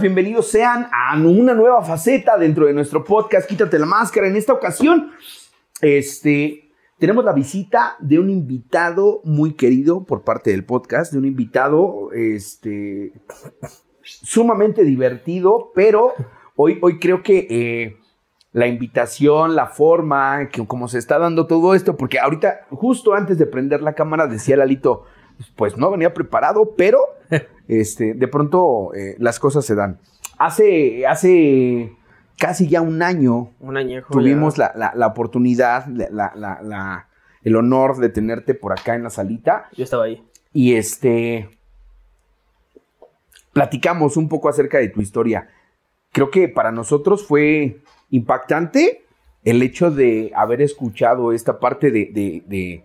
Bienvenidos sean a una nueva faceta dentro de nuestro podcast Quítate la máscara. En esta ocasión, este, tenemos la visita de un invitado muy querido por parte del podcast, de un invitado, este, sumamente divertido, pero hoy, hoy creo que eh, la invitación, la forma, que como se está dando todo esto, porque ahorita, justo antes de prender la cámara, decía Lalito, pues no venía preparado, pero este, de pronto eh, las cosas se dan. Hace, hace casi ya un año Un añejo. tuvimos la, la- la oportunidad, la- el honor de tenerte por acá en la salita Yo estaba ahí. y este platicamos un poco acerca de tu historia. Creo que para nosotros fue impactante el hecho de haber escuchado esta parte de, de- de-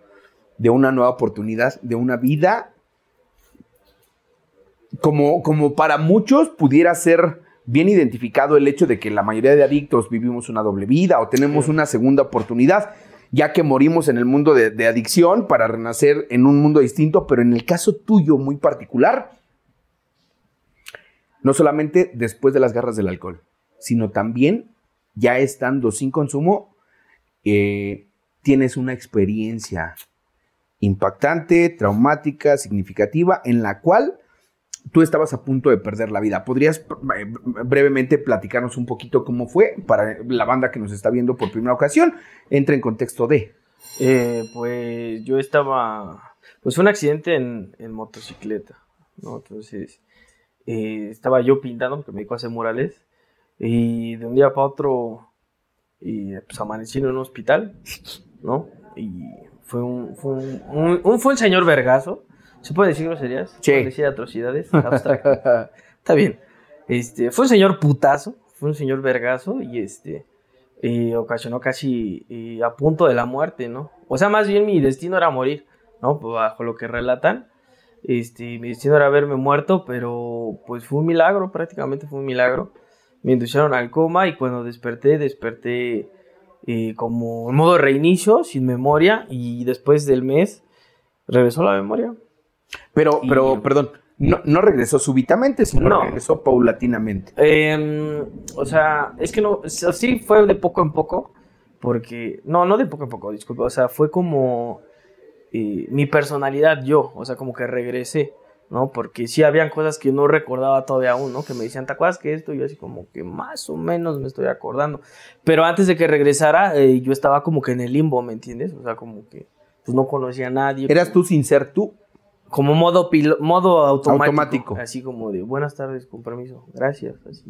de una nueva oportunidad, de una vida, como, como para muchos pudiera ser bien identificado el hecho de que la mayoría de adictos vivimos una doble vida o tenemos una segunda oportunidad, ya que morimos en el mundo de, de adicción para renacer en un mundo distinto, pero en el caso tuyo muy particular, no solamente después de las garras del alcohol, sino también ya estando sin consumo, eh, tienes una experiencia impactante, traumática, significativa, en la cual tú estabas a punto de perder la vida. ¿Podrías eh, brevemente platicarnos un poquito cómo fue para la banda que nos está viendo por primera ocasión? Entra en contexto de... Eh, pues yo estaba. Pues fue un accidente en, motocicleta. Entonces, eh, estaba yo pintando, porque me dedico a hacer murales. Y de un día para otro, y, pues amanecí en un hospital, ¿no? Y fue un. Fue un, un- un- fue el señor Vergazo. ¿Se puede decir groserías? Sí. ¿Se puede decir atrocidades? Está bien. Este, fue un señor putazo, fue un señor vergazo y este ocasionó casi a punto de la muerte, ¿no? O sea, más bien mi destino era morir, ¿no? Bajo lo que relatan. Este, mi destino era haberme muerto, pero pues fue un milagro, prácticamente fue un milagro. Me indujeron al coma y cuando desperté, desperté eh, como en modo reinicio, sin memoria, y después del mes regresó la memoria. Pero, Y- pero, perdón, no, no regresó súbitamente, sino No. regresó paulatinamente. Em, o sea, es que no, o sea, sí fue de poco en poco, porque, no, no de poco en poco, disculpa, o sea, fue como eh, mi personalidad yo, o sea, como que regresé, ¿no? Porque sí habían cosas que no recordaba todavía aún, ¿no? Que me decían, ¿te acuerdas que esto? Y yo así como que más o menos me estoy acordando. Pero antes de que regresara, eh, yo estaba como que en el limbo, ¿me entiendes? O sea, como que pues no conocía a nadie. Eras tú sin ser tú. Como modo, pilo- modo automático, Automático. Así como de buenas tardes, con permiso, gracias. Así,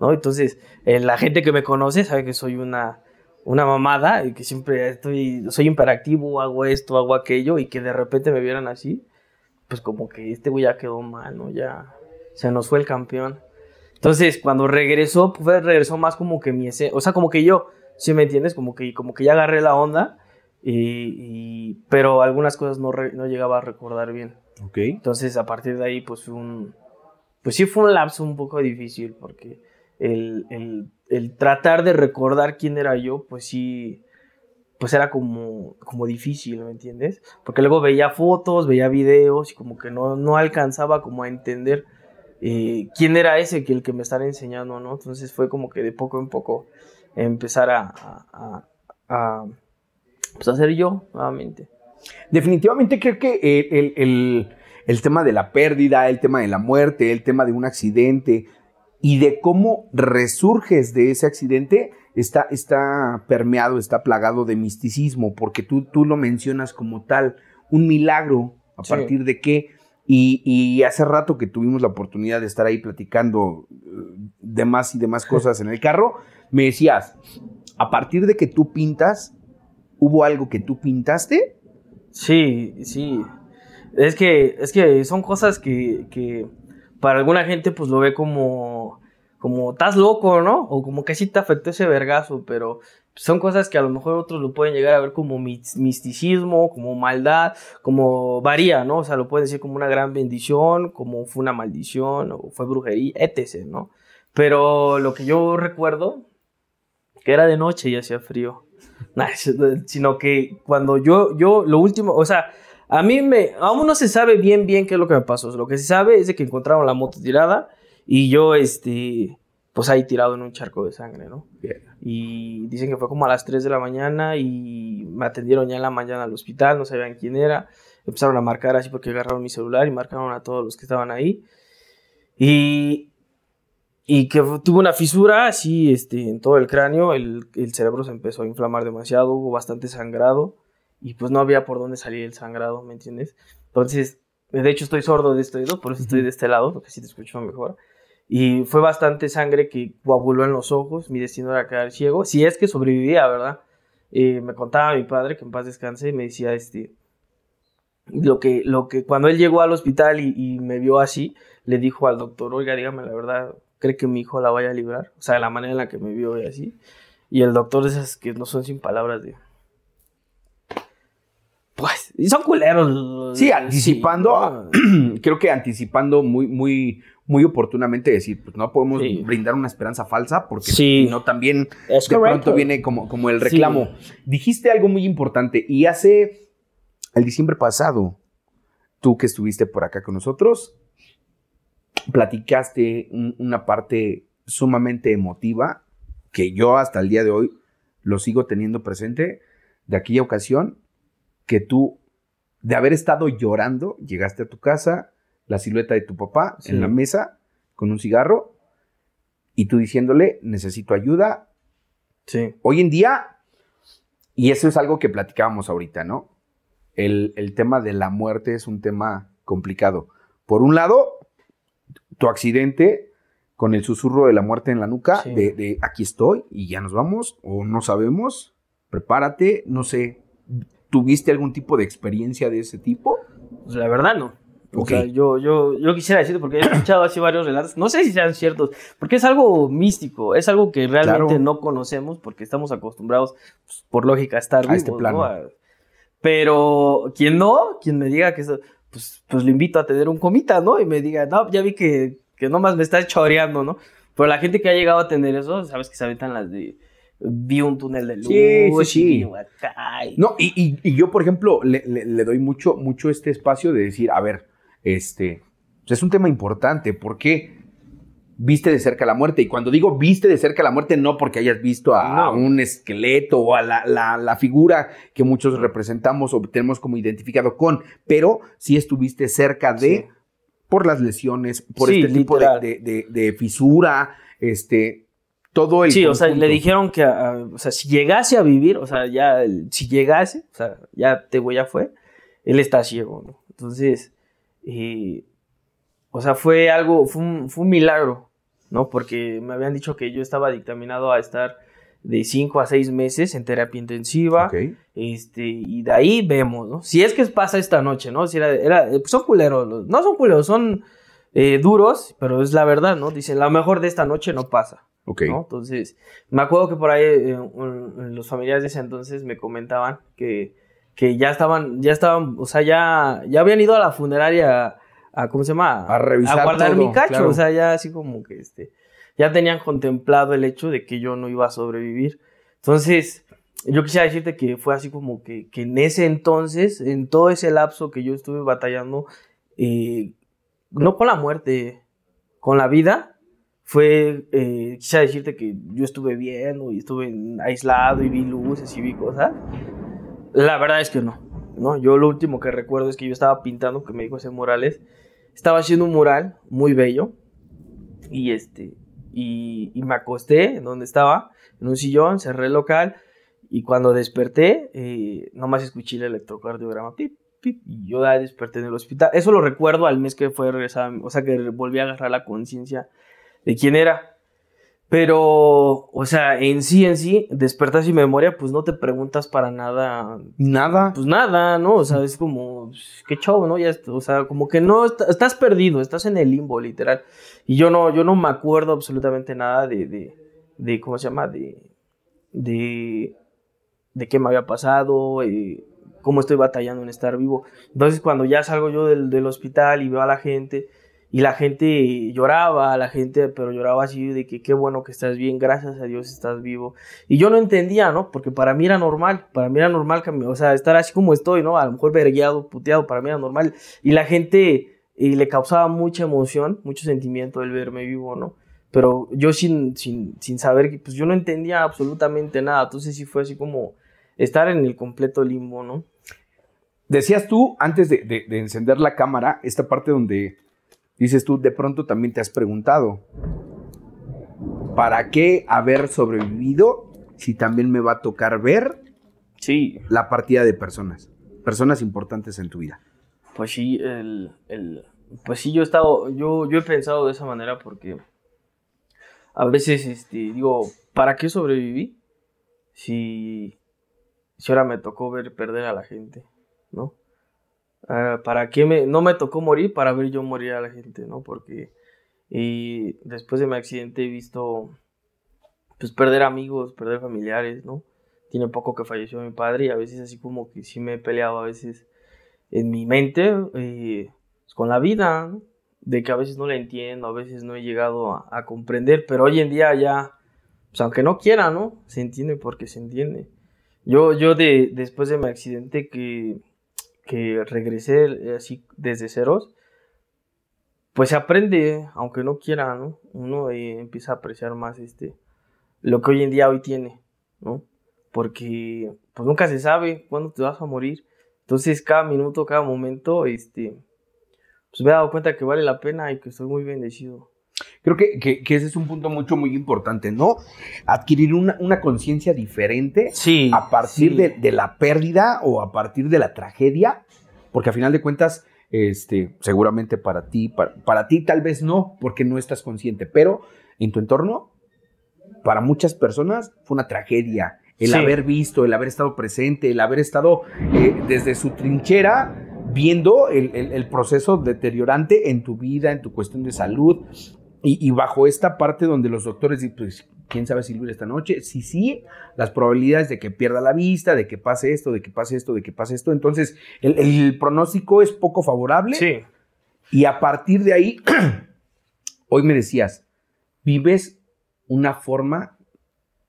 ¿no? Entonces, eh, la gente que me conoce sabe que soy una, una mamada y que siempre estoy, soy imperactivo, hago esto, hago aquello y que de repente me vieran así, pues como que este güey ya quedó mal, ¿no? Ya se nos fue el campeón. Entonces, cuando regresó, pues regresó más como que mi ese, o sea, como que yo, ¿sí me entiendes? Como que, como que ya agarré la onda. Y, y- pero algunas cosas no, re- no llegaba a recordar bien. Ok. Entonces, a partir de ahí, pues fue un. Pues sí, fue un lapso un poco difícil, porque el, el- el tratar de recordar quién era yo, pues sí. Pues era como, como difícil, ¿me entiendes? Porque luego veía fotos, veía videos y como que no, no alcanzaba como a entender eh, quién era ese que el que me estaba enseñando, ¿no? Entonces fue como que de poco en poco empezar a, a, a- pues a ser yo nuevamente. Definitivamente creo que el- el- el tema de la pérdida, el tema de la muerte, el tema de un accidente y de cómo resurges de ese accidente está, está permeado, está plagado de misticismo, porque tú, tú lo mencionas como tal, un milagro, a Sí. partir de qué. Y, y hace rato que tuvimos la oportunidad de estar ahí platicando eh, de más y demás cosas en el carro, me decías, a partir de que tú pintas, ¿hubo algo que tú pintaste? Sí, sí. Es que, es que son cosas que, que para alguna gente pues lo ve como, como estás loco, ¿no? O como que sí te afectó ese vergazo, pero son cosas que a lo mejor otros lo pueden llegar a ver como mis- misticismo, como maldad, como varía, ¿no? O sea, lo pueden decir como una gran bendición, como fue una maldición, o fue brujería, etc., ¿no? Pero lo que yo recuerdo, que era de noche y hacía frío. Nah, sino que cuando yo, yo, lo último, o sea, a mí me, aún no se sabe bien, bien qué es lo que me pasó. Lo que se sabe es de que encontraron la moto tirada Y yo, este, pues ahí tirado en un charco de sangre, ¿no? Y dicen que fue como a las 3 de la mañana y me atendieron ya en la mañana al hospital, no sabían quién era. Empezaron a marcar así porque agarraron mi celular y marcaron a todos los que estaban ahí. Y, y que tuvo una fisura así este, en todo el cráneo, el, el, cerebro se empezó a inflamar demasiado, hubo bastante sangrado y pues no había por dónde salir el sangrado, ¿me entiendes? Entonces, de hecho estoy sordo de este oído, por eso estoy de este lado, porque así te escucho mejor. Y fue bastante sangre que coaguló en los ojos, mi destino era quedar ciego, si es que sobrevivía, ¿verdad? Eh, me contaba mi padre, que en paz descanse, y me decía, este, lo que, lo que cuando él llegó al hospital y, y me vio así, le dijo al doctor, oiga, dígame la verdad, cree que mi hijo la vaya a librar. O sea, de la manera en la que me vio y así. Y el doctor esas que no son sin palabras de... Pues, y son culeros. Sí, anticipando, creo que anticipando muy, muy, muy oportunamente decir, pues no podemos brindar una esperanza falsa porque si no también de pronto viene como, como el reclamo. Dijiste algo muy importante y hace el diciembre pasado, tú que estuviste por acá con nosotros, platicaste una parte sumamente emotiva que yo hasta el día de hoy lo sigo teniendo presente de aquella ocasión que tú, de haber estado llorando, llegaste a tu casa, la silueta de tu papá en la mesa con un cigarro y tú diciéndole, necesito ayuda. Sí. Hoy en día, y eso es algo que platicábamos ahorita, ¿no? El, el tema de la muerte es un tema complicado. Por un lado, tu accidente con el susurro de la muerte en la nuca, de, aquí estoy y ya nos vamos, o no sabemos, prepárate, no sé, ¿tuviste algún tipo de experiencia de ese tipo? Pues la verdad no. O sea, yo, yo, yo quisiera decirte, porque he escuchado así varios relatos, no sé si sean ciertos, porque es algo místico, es algo que realmente no conocemos, porque estamos acostumbrados, pues, por lógica, a estar a este plano. Pero quien no, quien me diga que eso, pues, pues lo invito a tener un comita, ¿no? Y me diga, no, ya vi que, que nomás me está choreando, ¿no? Pero la gente que ha llegado a tener eso, sabes que se aventan las de vi un túnel de luz. Sí, sí, sí. Y no, y, y, yo, por ejemplo, le, le, doy mucho, mucho este espacio de decir, a ver, este, pues, es un tema importante, porque viste de cerca la muerte. Y cuando digo viste de cerca la muerte, no porque hayas visto a, un esqueleto o a la, figura que muchos representamos o tenemos como identificado con, pero sí estuviste cerca de, por las lesiones, por este tipo de, fisura, este, todo el... Sí, o sea, le dijeron que, o sea, si llegase a vivir, o sea, ya, si llegase, o sea, ya te ya fue, él está ciego, ¿no? Entonces, eh, o sea, fue algo, fue un, fue un milagro, ¿no? Porque me habían dicho que yo estaba dictaminado a estar de 5 a 6 meses en terapia intensiva. Este, y de ahí vemos, ¿no? Si es que pasa esta noche, ¿no? Si era, era pues son culeros, no son culeros, son eh, duros, pero es la verdad, ¿no? Dicen, la mejor de esta noche no pasa. Ok. Entonces, me acuerdo que por ahí eh, los familiares de ese entonces me comentaban que, que ya estaban, ya estaban, o sea, ya, ya habían ido a la funeraria a ¿cómo se llama? A revisar. A guardar mi cacho. O sea, ya así como que este. Ya tenían contemplado el hecho de que yo no iba a sobrevivir. Entonces, yo quisiera decirte que fue así como que, que en ese entonces, en todo ese lapso que yo estuve batallando, eh, no con la muerte, con la vida, fue, eh, quisiera decirte que yo estuve viendo y estuve aislado y vi luces y vi cosas. La verdad es que no, ¿no? Yo lo último que recuerdo es que yo estaba pintando, que me dijo ese Morales, estaba haciendo un mural muy bello y este y, me acosté en donde estaba en un sillón cerré el local y cuando desperté eh, nomás escuché el electrocardiograma pip pip y yo ya desperté en el hospital. Eso lo recuerdo al mes que fue regresar o sea que volví a agarrar la conciencia de quién era pero, o sea, en sí, en sí, despertar sin memoria, pues no te preguntas para nada. Nada. Pues nada, ¿no? O sea, es como, qué show, ¿no? Ya, o sea, como que no, estás perdido, estás en el limbo, literal. Y yo no, yo no me acuerdo absolutamente nada de, de, de ¿cómo se llama? De, de, de qué me había pasado, eh, cómo estoy batallando en estar vivo. Entonces, cuando ya salgo yo del, del hospital y veo a la gente y la gente lloraba, la gente, pero lloraba así de que qué bueno que estás bien, gracias a Dios estás vivo. Y yo no entendía, ¿no? Porque para mí era normal, para mí era normal, o sea, estar así como estoy, ¿no? A lo mejor vergueado, puteado, para mí era normal. Y la gente le causaba mucha emoción, mucho sentimiento el verme vivo, ¿no? Pero yo sin, sin, sin saber, pues yo no entendía absolutamente nada, entonces sí fue así como estar en el completo limbo, ¿no? Decías tú, antes de encender la cámara, esta parte donde dices tú, de pronto también te has preguntado, ¿para qué haber sobrevivido si también me va a tocar ver sí. la partida de personas? Personas importantes en tu vida. Pues sí, el, pues sí, yo he estado, yo, yo he pensado de esa manera porque a veces este, digo, ¿para qué sobreviví? Si, si ahora me tocó ver perder a la gente, ¿no? Ah, ¿Para qué me, no me tocó morir para ver yo morir a la gente, ¿no? Porque y después de mi accidente he visto pues perder amigos, perder familiares, ¿no? Tiene poco que falleció mi padre y a veces así como que sí me he peleado a veces en mi mente eh, con la vida, de que a veces no la entiendo, a veces no he llegado a, comprender, pero hoy en día ya, pues aunque no quiera, ¿no? Se entiende porque se entiende. Yo, yo de, después de mi accidente que, que regresé eh, así desde ceros, pues se aprende, aunque no quiera, ¿no? Uno eh, empieza a apreciar más este, lo que hoy en día hoy tiene, ¿no? Porque pues nunca se sabe cuándo te vas a morir entonces, cada minuto, cada momento, este, pues me he dado cuenta que vale la pena y que estoy muy bendecido. Creo que, ese es un punto mucho, muy importante, ¿no? Adquirir una, conciencia diferente sí, a partir de, la pérdida o a partir de la tragedia, porque a final de cuentas, este, seguramente para ti, para, para ti tal vez no, porque no estás consciente, pero en tu entorno, para muchas personas fue una tragedia el haber visto, el haber estado presente, el haber estado eh, desde su trinchera viendo el, proceso deteriorante en tu vida, en tu cuestión de salud. Y, bajo esta parte donde los doctores dicen, pues, ¿quién sabe si libre esta noche? Sí, sí, las probabilidades de que pierda la vista, de que pase esto, de que pase esto, de que pase esto. Entonces, el, el pronóstico es poco favorable. Sí. Y a partir de ahí, hoy me decías, vives una forma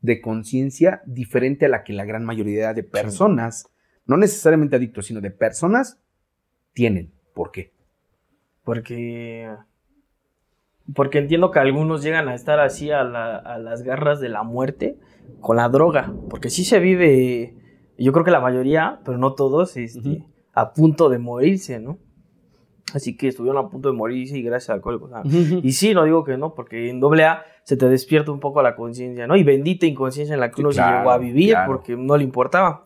de conciencia diferente a la que la gran mayoría de personas, no necesariamente adictos, sino de personas, tienen. ¿Por qué? Porque. Porque entiendo que algunos llegan a estar así a, las garras de la muerte con la droga. Porque sí se vive, yo creo que la mayoría, pero no todos, este, a punto de morirse, ¿no? Así que estuvieron a punto de morirse y gracias al alcohol. Y sí, no digo que no, porque en doble A se te despierta un poco la conciencia, ¿no? Y bendita inconsciencia en la que uno se llegó a vivir porque no le importaba.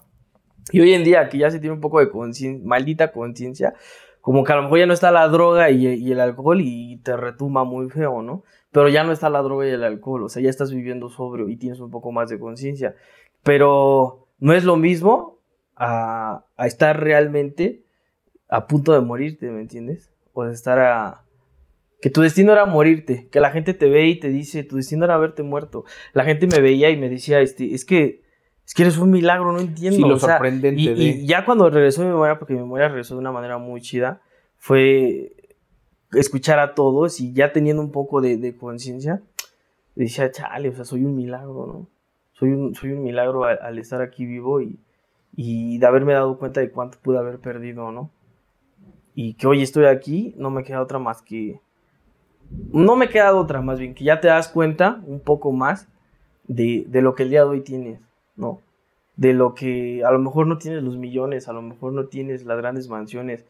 Y hoy en día, que ya se tiene un poco de conciencia, maldita conciencia, como que a lo mejor ya no está la droga y, el alcohol y te retumba muy feo, ¿no? Pero ya no está la droga y el alcohol, o sea, ya estás viviendo sobrio y tienes un poco más de conciencia. Pero no es lo mismo a, a estar realmente a punto de morirte, ¿me entiendes? O de estar a... Que tu destino era morirte, que la gente te ve y te dice, tu destino era haberte muerto. La gente me veía y me decía, este, es que, es que eres un milagro, no entiendo. Sí, lo sorprendente y, ya cuando regresó mi memoria, porque mi memoria regresó de una manera muy chida, fue escuchar a todos y ya teniendo un poco de, conciencia, decía, chale, o sea, soy un milagro, ¿no? Soy un, soy un milagro al, al estar aquí vivo y, y de haberme dado cuenta de cuánto pude haber perdido, ¿no? y que hoy estoy aquí, no me queda otra más que... No me queda otra más bien, que ya te das cuenta un poco más de, lo que el día de hoy tienes, ¿no? De lo que a lo mejor no tienes los millones, a lo mejor no tienes las grandes mansiones,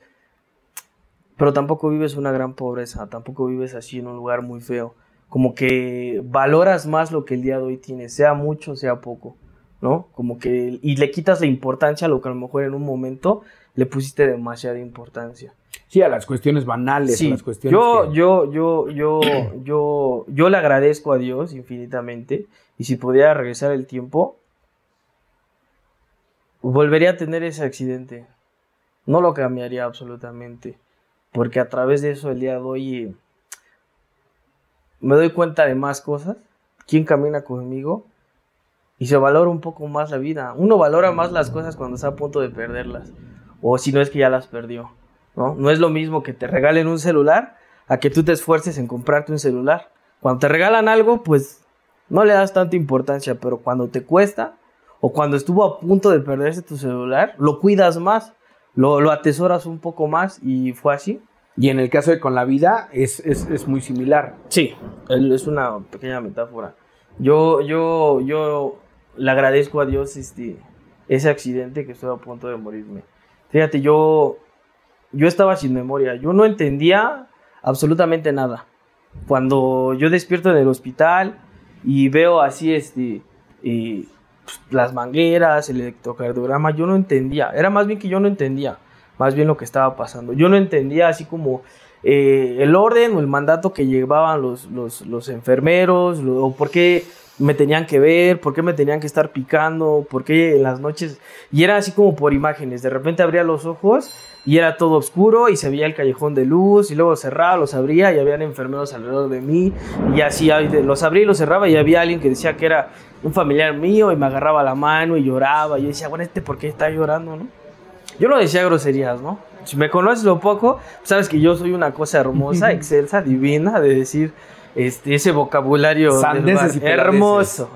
pero tampoco vives una gran pobreza, tampoco vives así en un lugar muy feo. Como que valoras más lo que el día de hoy tienes, sea mucho, sea poco, ¿no? Como que, y le quitas la importancia a lo que a lo mejor en un momento le pusiste demasiada importancia. Sí, a las cuestiones banales, a las cuestiones. Yo, yo, yo, yo, yo, yo le agradezco a Dios infinitamente. Y si pudiera regresar el tiempo, volvería a tener ese accidente. No lo cambiaría absolutamente. Porque a través de eso el día de hoy eh, me doy cuenta de más cosas. ¿Quién camina conmigo? Y se valora un poco más la vida. Uno valora más las cosas cuando está a punto de perderlas o si no es que ya las perdió. ¿no? no es lo mismo que te regalen un celular a que tú te esfuerces en comprarte un celular. Cuando te regalan algo, pues no le das tanta importancia, pero cuando te cuesta o cuando estuvo a punto de perderse tu celular, lo cuidas más, lo, lo atesoras un poco más y fue así. Y en el caso de con la vida es, es, es muy similar. Sí, es una pequeña metáfora. Yo, yo, yo le agradezco a Dios este, ese accidente que estuve a punto de morirme. Fíjate, yo, yo estaba sin memoria, yo no entendía absolutamente nada. Cuando yo despierto en el hospital y veo así este, y, pues, las mangueras, el electrocardiograma, yo no entendía. Era más bien que yo no entendía, más bien lo que estaba pasando. Yo no entendía así como eh, el orden o el mandato que llevaban los, los, los enfermeros, o por qué me tenían que ver, por qué me tenían que estar picando, por qué en las noches. Y era así como por imágenes. De repente abría los ojos y era todo oscuro y se veía el callejón de luz y luego cerraba, los abría y habían enfermeros alrededor de mí y así los abría y los cerraba y había alguien que decía que era un familiar mío y me agarraba la mano y lloraba y yo decía, bueno, este por qué está llorando, ¿no? Yo no decía groserías, ¿no? Si me conoces lo poco, sabes que yo soy una cosa hermosa, excelsa, divina, de decir este, ese vocabulario Sandeces y hermoso,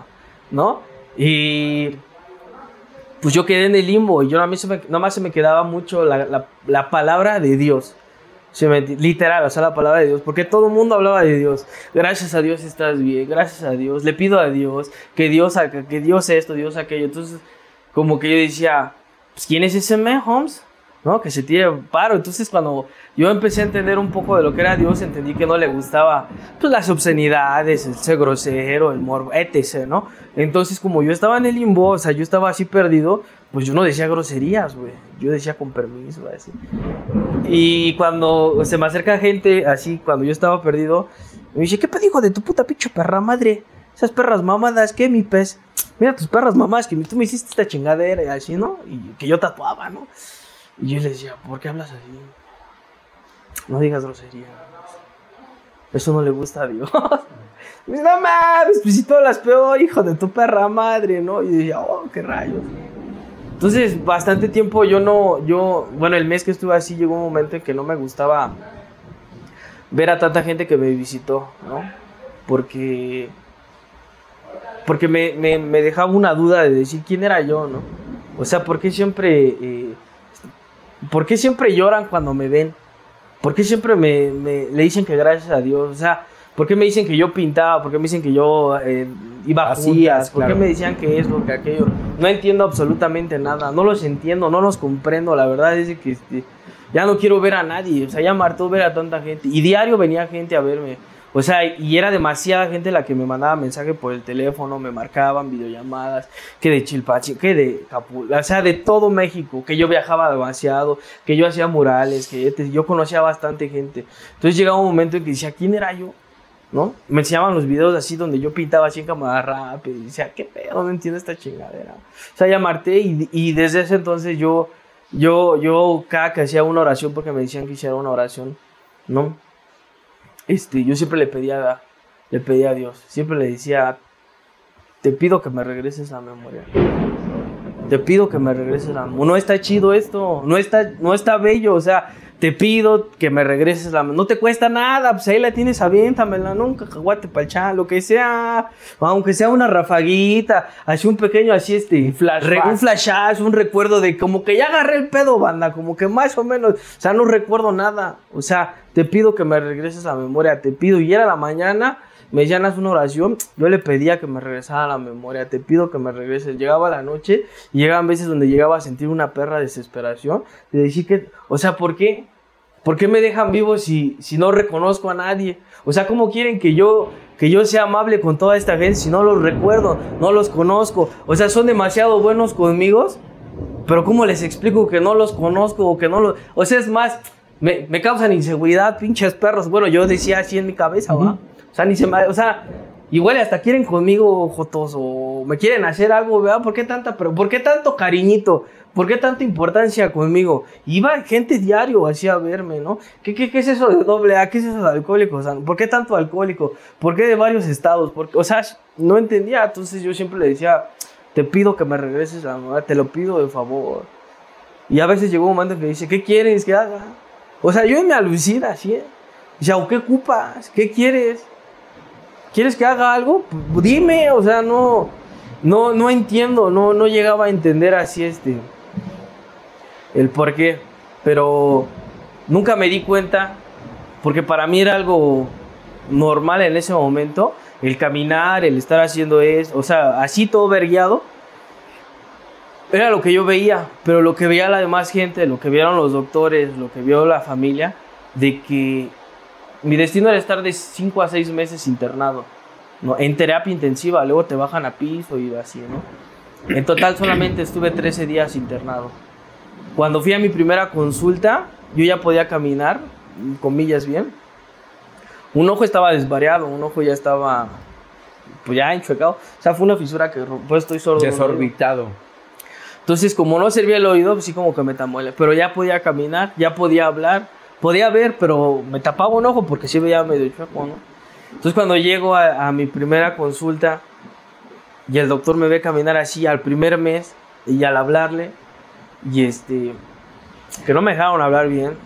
¿no? Y pues yo quedé en el limbo y yo a mí se me, nomás se me quedaba mucho la, la- la palabra de Dios. Se me- literal, o sea, la palabra de Dios, porque todo el mundo hablaba de Dios. Gracias a Dios estás bien, gracias a Dios, le pido a Dios que Dios haga, que Dios esto, Dios aquello. Entonces, como que yo decía, pues, ¿quién es ese man, Holmes? ¿No? Que se tire paro. Entonces, cuando yo empecé a entender un poco de lo que era Dios, entendí que no le gustaba pues, las obscenidades, el ser grosero, el morbo, etc., ¿no? Entonces, como yo estaba en el limbo, o sea, yo estaba así perdido, pues yo no decía groserías, güey. Yo decía con permiso, así. Y cuando se me acerca gente, así, cuando yo estaba perdido, me dice, ¿qué pedo, hijo de tu puta pinche perra madre? Esas perras mamadas, ¿qué, mi pez? Mira tus perras mamás, que tú me hiciste esta chingadera y así, ¿no? Y que yo tatuaba, ¿no? Y yo le decía, ¿por qué hablas así? No digas groserías. Eso no le gusta a Dios. Me dice, no mames, pues las peor, hijo de tu perra madre, ¿no? Y yo decía, oh, qué rayos. Entonces, bastante tiempo yo no, yo, bueno, el mes que estuve así llegó un momento en que no me gustaba ver a tanta gente que me visitó, ¿no? Porque, porque me, me- me dejaba una duda de decir quién era yo, ¿no? O sea, ¿por qué siempre, eh, por qué siempre lloran cuando me ven? ¿Por qué siempre me, me- le dicen que gracias a Dios? O sea, ¿por qué me dicen que yo pintaba? ¿Por qué me dicen que yo eh, iba a juntas? ¿Por claro. qué me decían que esto, que aquello? No entiendo absolutamente nada. No los entiendo, no los comprendo. La verdad es que este, ya no quiero ver a nadie. O sea, ya me hartó ver a tanta gente. Y diario venía gente a verme. O sea, y era demasiada gente la que me mandaba mensaje por el teléfono, me marcaban videollamadas, que de Chilpachi, que de Capula, o sea, de todo México, que yo viajaba demasiado, que yo hacía murales, que yo conocía bastante gente. Entonces llegaba un momento en que decía, ¿quién era yo? ¿No? Me enseñaban los videos así donde yo pintaba así en cámara rápida y decía, ¿qué pedo? No entiendo esta chingadera. O sea, llamarte y, y desde ese entonces yo, yo, yo cada que hacía una oración, porque me decían que hiciera una oración, ¿no? Este, yo siempre le pedía, le pedía a Dios, siempre le decía, te pido que me regreses la memoria. Te pido que me regreses la memoria. No está chido esto, no está, no está bello, o sea, te pido que me regreses la memoria. No te cuesta nada, pues ahí la tienes, aviéntamela. Un cacahuate pa'l chan, lo que sea, aunque sea una rafaguita, así un pequeño, así este, re- un flashazo, un recuerdo de como que ya agarré el pedo, banda, como que más o menos, o sea, no recuerdo nada, o sea, te pido que me regreses la memoria, te pido, y era la mañana, me decían, una oración, yo le pedía que me regresara la memoria, te pido que me regreses, llegaba la noche, y llegaban veces donde llegaba a sentir una perra desesperación, de decir que, o sea, ¿por qué? ¿Por qué me dejan vivo si, si no reconozco a nadie? O sea, ¿cómo quieren que yo, que yo sea amable con toda esta gente si no los recuerdo, no los conozco? O sea, son demasiado buenos conmigo, pero ¿cómo les explico que no los conozco o que no los... O sea, es más, me, me causan inseguridad, pinches perros. Bueno, yo decía así en mi cabeza, ¿va? O sea, ni se. O sea, igual hasta quieren conmigo, Jotos, o me quieren hacer algo, ¿verdad? ¿Por qué tanta... Pero, ¿Por qué tanto cariñito? ¿Por qué tanta importancia conmigo? Iba gente diario así a verme, ¿no? ¿Qué, qué, qué es eso de doble A? ¿Qué es eso de alcohólico? O sea, ¿Por qué tanto alcohólico? ¿Por qué de varios estados? ¿Por qué? O sea, no entendía. Entonces yo siempre le decía, te pido que me regreses la memoria, te lo pido de favor. Y a veces llegó un momento en que dice, ¿qué quieres que haga? O sea, yo me alucina así, ¿eh? Sea, ¿qué ocupas? ¿Qué quieres? ¿Quieres que haga algo? Pues, dime, o sea, no, no, no entiendo, no, no llegaba a entender así este, el por qué. Pero nunca me di cuenta porque para mí era algo normal en ese momento, el caminar, el estar haciendo eso, o sea, así todo vergueado, era lo que yo veía, pero lo que veía la demás gente, lo que vieron los doctores, lo que vio la familia, de que mi destino era estar de 5 a 6 meses internado, ¿no? en terapia intensiva, luego te bajan a piso y así, ¿no? En total solamente estuve 13 días internado. Cuando fui a mi primera consulta, yo ya podía caminar, comillas bien. Un ojo estaba desvariado, un ojo ya estaba pues ya enchuecado. O sea, fue una fisura que pues estoy sordo. Desorbitado. Entonces, como no servía el oído, pues sí como que me tamuele. Pero ya podía caminar, ya podía hablar, podía ver, pero me tapaba un ojo porque sí veía medio chueco, ¿no? Entonces, cuando llego a, mi primera consulta y el doctor me ve caminar así al primer mes y al hablarle, y este, que no me dejaron hablar bien.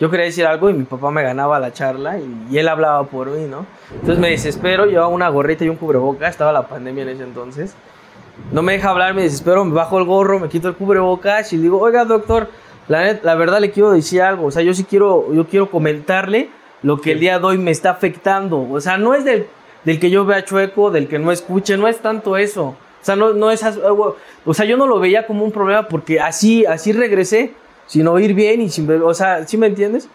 Yo quería decir algo y mi papá me ganaba la charla y, él hablaba por mí, ¿no? Entonces me desespero, llevaba una gorrita y un cubreboca, estaba la pandemia en ese entonces. No me deja hablar, me desespero, me bajo el gorro, me quito el cubrebocas y digo, oiga doctor, la, verdad le quiero decir algo, o sea, yo sí quiero, yo quiero comentarle lo que el día de hoy me está afectando, o sea, no es del, del que yo vea chueco, del que no escuche, no es tanto eso, o sea, no, no es, as- o sea, yo no lo veía como un problema porque así, así regresé, sin oír bien y sin ver, o sea, ¿sí me entiendes?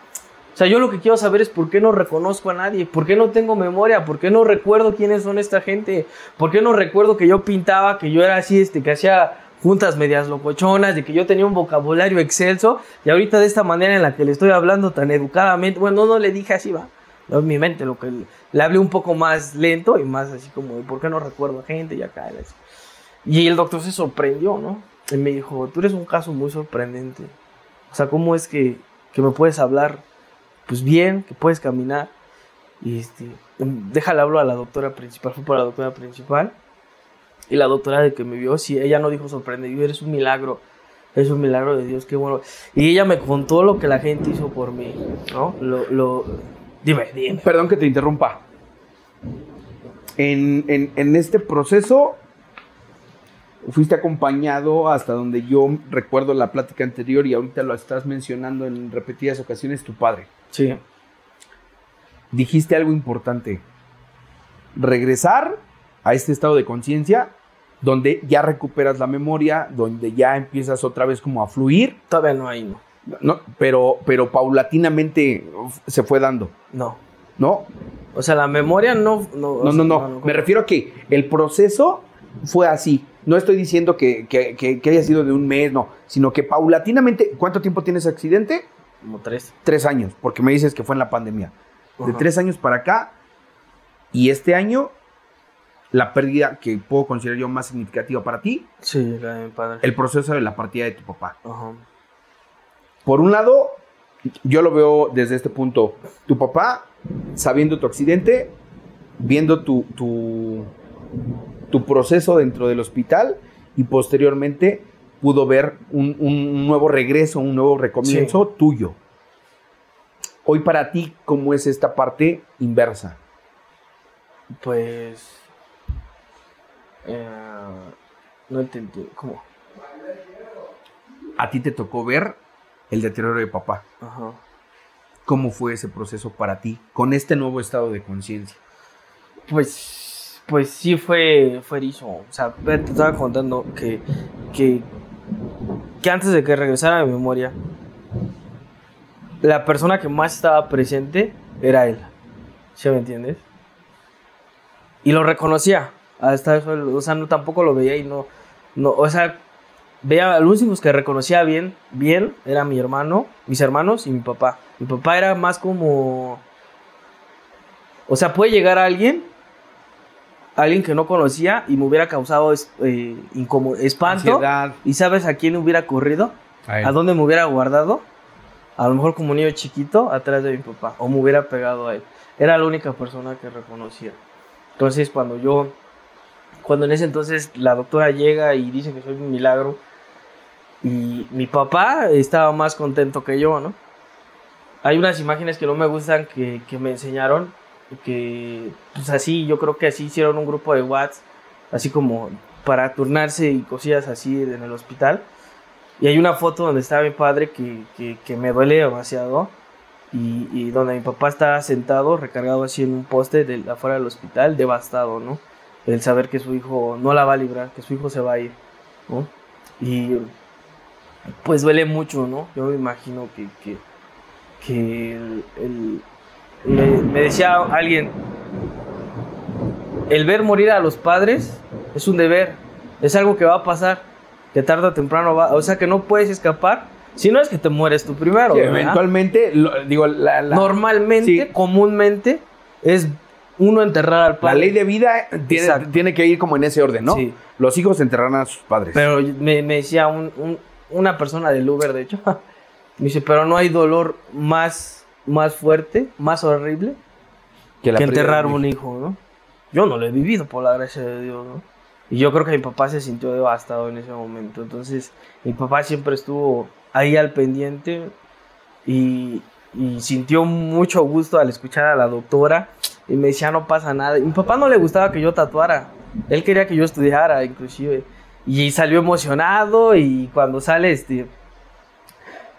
O sea, yo lo que quiero saber es por qué no reconozco a nadie, por qué no tengo memoria, por qué no recuerdo quiénes son esta gente, por qué no recuerdo que yo pintaba, que yo era así, este, que hacía juntas medias locochonas, de que yo tenía un vocabulario excelso, y ahorita de esta manera en la que le estoy hablando tan educadamente, bueno, no le dije así, va, en mi mente, lo que le, le hablé un poco más lento y más así como, ¿por qué no recuerdo a gente? Y acá, así. Y el doctor se sorprendió, ¿no? Y me dijo, tú eres un caso muy sorprendente. O sea, ¿cómo es que, que me puedes hablar pues bien, que puedes caminar. Y este, déjale hablo a la doctora principal, fue por la doctora principal. Y la doctora de que me vio, sí, ella no dijo sorprendido, eres un milagro, es un milagro de Dios, qué bueno. Y ella me contó lo que la gente hizo por mí, ¿no? Lo, lo, dime, dime. Perdón que te interrumpa. En, en- en este proceso fuiste acompañado hasta donde yo recuerdo la plática anterior y ahorita lo estás mencionando en repetidas ocasiones, tu padre. Sí, Dijiste algo importante. Regresar a este estado de conciencia donde ya recuperas la memoria, donde ya empiezas otra vez como a fluir, todavía no hay, no. ¿no? pero, pero paulatinamente se fue dando, No. ¿no? O sea, la memoria no... No, No, sea, no, no. Me refiero a que el proceso fue así. No estoy diciendo que, que- que- que haya sido de un mes, no. Sino que paulatinamente. ¿Cuánto tiempo tienes accidente? Como tres. Tres años, porque me dices que fue en la pandemia. De tres años para acá. Y este año, la pérdida que puedo considerar yo más significativa para ti, Sí, la de mi padre. el proceso de la partida de tu papá. Ajá. Por un lado, yo lo veo desde este punto. Tu papá, sabiendo tu accidente, viendo tu, tu, tu proceso dentro del hospital y posteriormente pudo ver un, un nuevo regreso, un nuevo recomienzo tuyo. Hoy para ti, ¿cómo es esta parte inversa? Pues. Eh, no entendí. ¿Cómo? A ti te tocó ver el deterioro de papá. Ajá. ¿Cómo fue ese proceso para ti con este nuevo estado de conciencia? Pues. Pues sí fue. Fue erizo. O sea, te estaba contando que. Que. Que antes de que regresara a mi memoria. La persona que más estaba presente era él. ¿Sí me entiendes? Y lo reconocía. Hasta eso, o sea, no, tampoco lo veía y no. no o sea, veía a los únicos que reconocía bien, bien, era mi hermano, mis hermanos y mi papá. Mi papá era más como. O sea, puede llegar a alguien, alguien que no conocía y me hubiera causado eh, incomo- espanto. Ansiedad. ¿Y sabes a quién hubiera corrido? A él. ¿A dónde me hubiera guardado? A lo mejor como niño chiquito, atrás de mi papá. O me hubiera pegado a él. Era la única persona que reconocía. Entonces, cuando yo. Cuando en ese entonces la doctora llega y dice que soy un milagro. Y mi papá estaba más contento que yo, ¿no? Hay unas imágenes que no me gustan que, que me enseñaron. Que, pues así, yo creo que así hicieron un grupo de WhatsApp. Así como para turnarse y cosillas así en el hospital. Y hay una foto donde está mi padre que, que, que me duele demasiado. y, donde mi papá estaba sentado, recargado así en un poste de, afuera del hospital, devastado, ¿no? El saber que su hijo no la va a librar, que su hijo se va a ir, ¿no? Y pues duele mucho, ¿no? Yo me imagino que, que, el, me, decía alguien, el ver morir a los padres es un deber, es algo que va a pasar, que tarde o temprano va, o sea que no puedes escapar si no es que te mueres tú primero. eventualmente, digo, normalmente, comúnmente, es uno enterrar al padre. La ley de vida tiene, que ir como en ese orden, ¿no? Sí. Los hijos enterran a sus padres. Pero me, decía una persona del Uber, de hecho, me dice, pero no hay dolor más, más fuerte, más horrible que, enterrar un hijo, ¿no? Yo no lo he vivido, por la gracia de Dios, ¿no? Y yo creo que mi papá se sintió devastado en ese momento. Entonces, mi papá siempre estuvo ahí al pendiente y, sintió mucho gusto al escuchar a la doctora y me decía no pasa nada. Y mi papá no le gustaba que yo tatuara, él quería que yo estudiara inclusive y salió emocionado y cuando sale este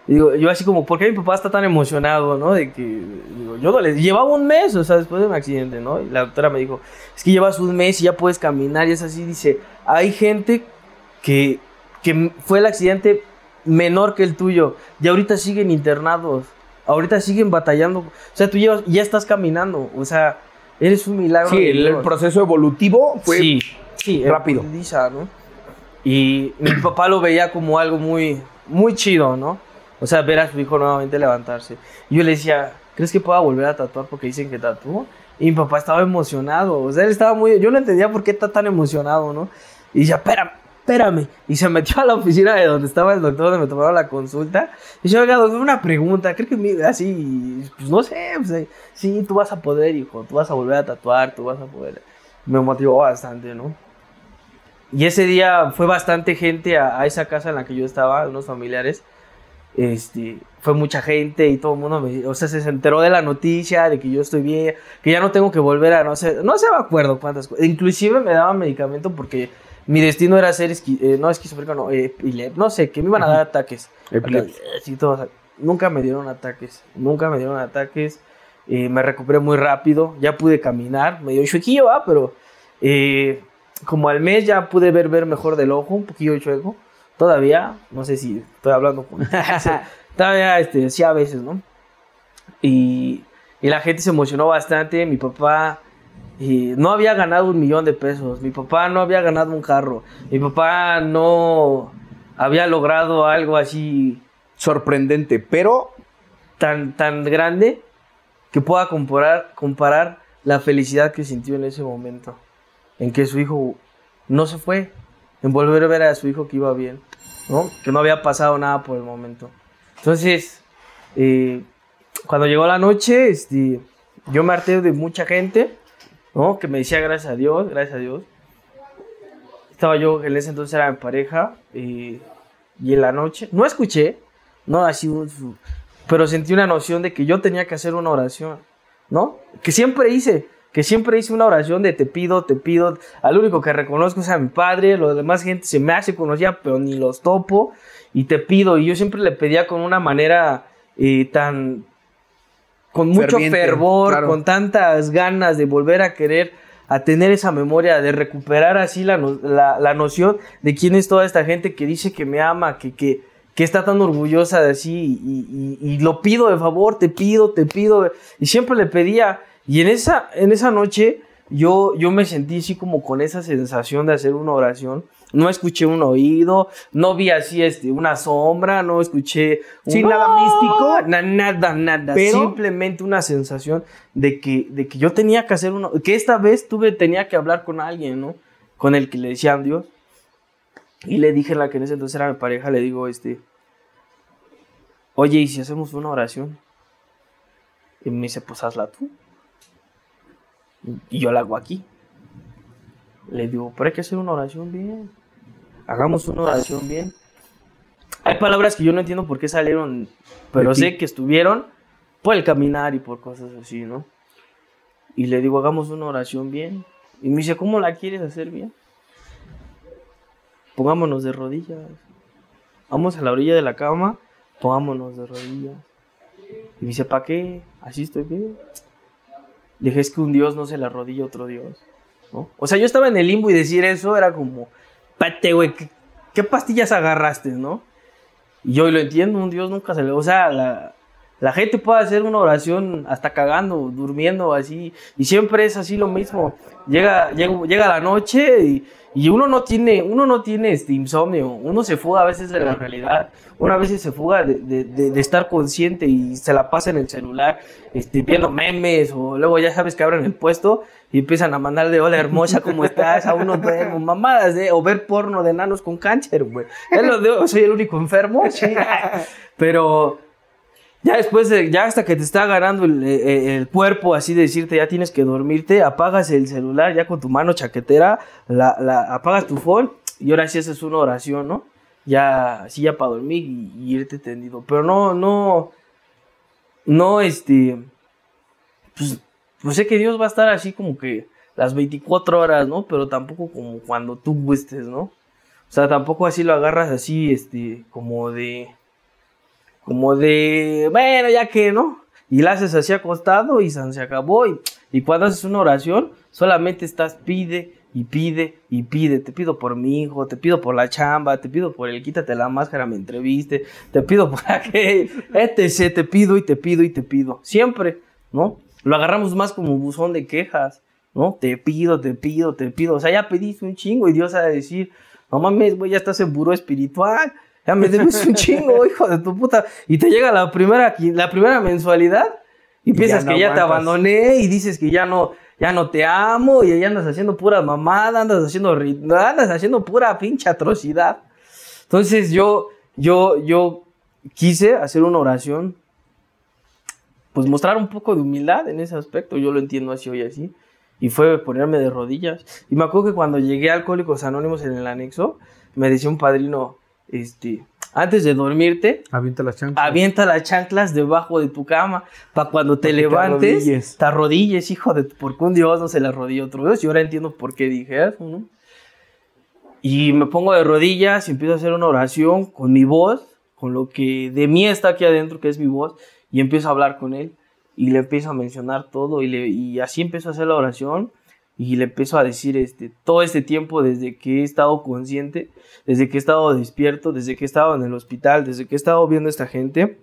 digo, yo así como, ¿por qué mi papá está tan emocionado, no? Digo, yo le, llevaba un mes, o sea, después de un accidente, ¿no? Y la doctora me dijo, es que llevas un mes y ya puedes caminar y es así, dice, hay gente que, que fue el accidente menor que el tuyo. Y ahorita siguen internados. Ahorita siguen batallando. O sea, tú ya estás caminando. O sea, eres un milagro. Sí, el, proceso evolutivo fue sí, rápido. Y mi papá lo veía como algo muy, muy chido, ¿no? O sea, ver a su hijo nuevamente levantarse. Y yo le decía, ¿crees que pueda volver a tatuar porque dicen que tatuó? Y mi papá estaba emocionado. O sea, él estaba muy. Yo no entendía por qué está tan emocionado, ¿no? Y decía, espérame, espérame. Y se metió a la oficina de donde estaba el doctor, donde me tomaron la consulta. Y yo, oiga, doctor, una pregunta. Creo que así, pues no sé, sí, tú vas a poder, hijo, tú vas a volver a tatuar, tú vas a poder. Me motivó bastante, ¿no? Y ese día fue bastante gente a, esa casa en la que yo estaba, unos familiares. Este, fue mucha gente y todo el mundo me, o sea, se enteró de la noticia de que yo estoy bien, que ya no tengo que volver a, no sé, no sé me acuerdo cuántas. Inclusive me daban medicamento porque mi destino era ser, eh, no esquizofrénico, no, eh, no sé, que me iban a dar ataques. nunca me dieron ataques, nunca me dieron ataques. Eh, me recuperé muy rápido, ya pude caminar, medio chuequillo, ¿va? pero como al mes ya pude ver, ver mejor del ojo, un poquillo chueco. Todavía, no sé si estoy hablando con... todavía, este, sí a veces, ¿no? Y, y la gente se emocionó bastante, mi papá y no había ganado un millón de pesos. Mi papá no había ganado un carro. Mi papá no había logrado algo así. Sorprendente, pero. Tan, tan grande que pueda comparar, comparar la felicidad que sintió en ese momento. En que su hijo no se fue. En volver a ver a su hijo que iba bien. ¿no? Que no había pasado nada por el momento. Entonces, eh, cuando llegó la noche, este, yo me harté de mucha gente ¿no? Que me decía gracias a Dios, gracias a Dios. Estaba yo, en ese entonces era mi pareja, y, y en la noche, no escuché, no así, pero sentí una noción de que yo tenía que hacer una oración, ¿no? Que siempre hice, que siempre hice una oración de te pido, te pido, al único que reconozco es a mi padre, los demás gente se me hace conocida, pero ni los topo, y te pido, y yo siempre le pedía con una manera eh, tan, con mucho fervor, con tantas ganas de volver a querer a tener esa memoria, de recuperar así la, la, noción de quién es toda esta gente que dice que me ama, que, que, que está tan orgullosa de así y, y, lo pido de favor, te pido, te pido. Y siempre le pedía. Y en esa, en esa noche yo, yo me sentí así como con esa sensación de hacer una oración no escuché un oído, no vi así este, una sombra, no escuché un... nada místico. nada, nada. Simplemente una sensación de que, de que yo tenía que hacer uno, que esta vez tuve, tenía que hablar con alguien, ¿no? Con el que le decían Dios. Y le dije a la que en ese entonces era mi pareja, le digo, este, oye, ¿y si hacemos una oración? Y me dice, pues hazla tú. Y yo la hago aquí. Le digo, pero hay que hacer una oración bien hagamos una oración bien. Hay palabras que yo no entiendo por qué salieron, pero sé que estuvieron por el caminar y por cosas así, ¿no? Y le digo, hagamos una oración bien. Y me dice, ¿cómo la quieres hacer bien? Pongámonos de rodillas. Vamos a la orilla de la cama, pongámonos de rodillas. Y me dice, ¿para qué? Así estoy bien. Le dije, es que un Dios no se le arrodilla a otro Dios. ¿no? O sea, yo estaba en el limbo y decir eso era como, pate, güey, ¿qué, ¿qué, pastillas agarraste, no? Y yo lo entiendo, un Dios nunca se le... O sea, la, la gente puede hacer una oración hasta cagando, durmiendo así, y siempre es así lo mismo. Llega, llega, llega la noche y, y, uno no tiene, uno no tiene este insomnio, uno se fuga a veces de la realidad, uno a veces se fuga de, de, de, de estar consciente y se la pasa en el celular, este, viendo memes, o luego ya sabes que abren el puesto y empiezan a mandar de hola hermosa, ¿cómo estás? A uno duermo, mamadas, de, o ver porno de enanos con cáncer, güey. Soy el único enfermo, sí. Pero ya después, de, ya hasta que te está agarrando el, el, el, cuerpo, así de decirte, ya tienes que dormirte, apagas el celular ya con tu mano chaquetera, la, la apagas tu phone y ahora sí haces una oración, ¿no? Ya, así ya para dormir y, y, irte tendido. Pero no, no, no, este, pues, pues sé que Dios va a estar así como que las 24 horas, ¿no? Pero tampoco como cuando tú gustes, ¿no? O sea, tampoco así lo agarras así, este, como de como de, bueno, ya que, ¿no? Y la haces así acostado y se acabó. Y, y cuando haces una oración, solamente estás pide y pide y pide. Te pido por mi hijo, te pido por la chamba, te pido por el quítate la máscara, me entreviste, te pido por aquel, etc. Te pido y te pido y te pido. Siempre, ¿no? Lo agarramos más como buzón de quejas, ¿no? Te pido, te pido, te pido. O sea, ya pediste un chingo y Dios ha de decir, no mames, güey, ya estás en buró espiritual ya me debes un chingo, hijo de tu puta. Y te llega la primera, la primera mensualidad y piensas ya no que ya te abandoné y dices que ya no, ya no te amo y ya andas haciendo pura mamada, andas haciendo, andas haciendo pura pinche atrocidad. Entonces yo, yo, yo quise hacer una oración, pues mostrar un poco de humildad en ese aspecto. Yo lo entiendo así hoy así. Y fue ponerme de rodillas. Y me acuerdo que cuando llegué a Alcohólicos Anónimos en el anexo, me decía un padrino, este, antes de dormirte, avienta las chanclas, avienta las chanclas debajo de tu cama para cuando te levantes, te arrodilles. te arrodilles, hijo de, porque un Dios no se le arrodilla a otro Dios. Y ahora entiendo por qué dije eso, ¿no? Y me pongo de rodillas y empiezo a hacer una oración con mi voz, con lo que de mí está aquí adentro, que es mi voz, y empiezo a hablar con él y le empiezo a mencionar todo y, le, y así empiezo a hacer la oración y le empiezo a decir este, todo este tiempo desde que he estado consciente, desde que he estado despierto, desde que he estado en el hospital, desde que he estado viendo a esta gente,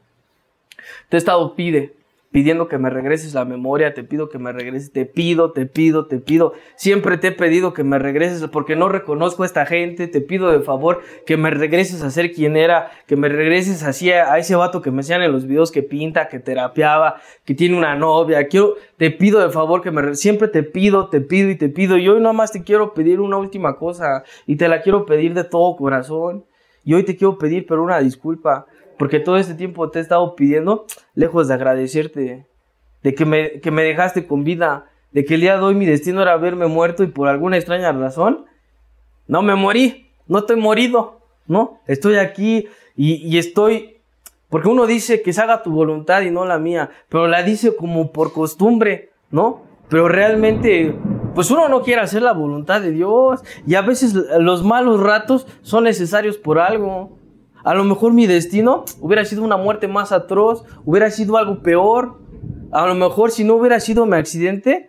te he estado pide, pidiendo que me regreses la memoria, te pido que me regreses, te pido, te pido, te pido, siempre te he pedido que me regreses porque no reconozco a esta gente, te pido de favor que me regreses a ser quien era, que me regreses así a, a ese vato que me hacían en los videos que pinta, que terapiaba, que tiene una novia, quiero, te pido de favor que me, siempre te pido, te pido y te pido, y hoy nomás te quiero pedir una última cosa, y te la quiero pedir de todo corazón, y hoy te quiero pedir, pero una disculpa, porque todo este tiempo te he estado pidiendo, lejos de agradecerte, de que me, que me dejaste con vida, de que el día de hoy mi destino era verme muerto y por alguna extraña razón, no me morí, no estoy morido, ¿no? Estoy aquí y, y estoy, porque uno dice que se haga tu voluntad y no la mía, pero la dice como por costumbre, ¿no? Pero realmente, pues uno no quiere hacer la voluntad de Dios y a veces los malos ratos son necesarios por algo. A lo mejor mi destino hubiera sido una muerte más atroz, hubiera sido algo peor. A lo mejor si no hubiera sido mi accidente,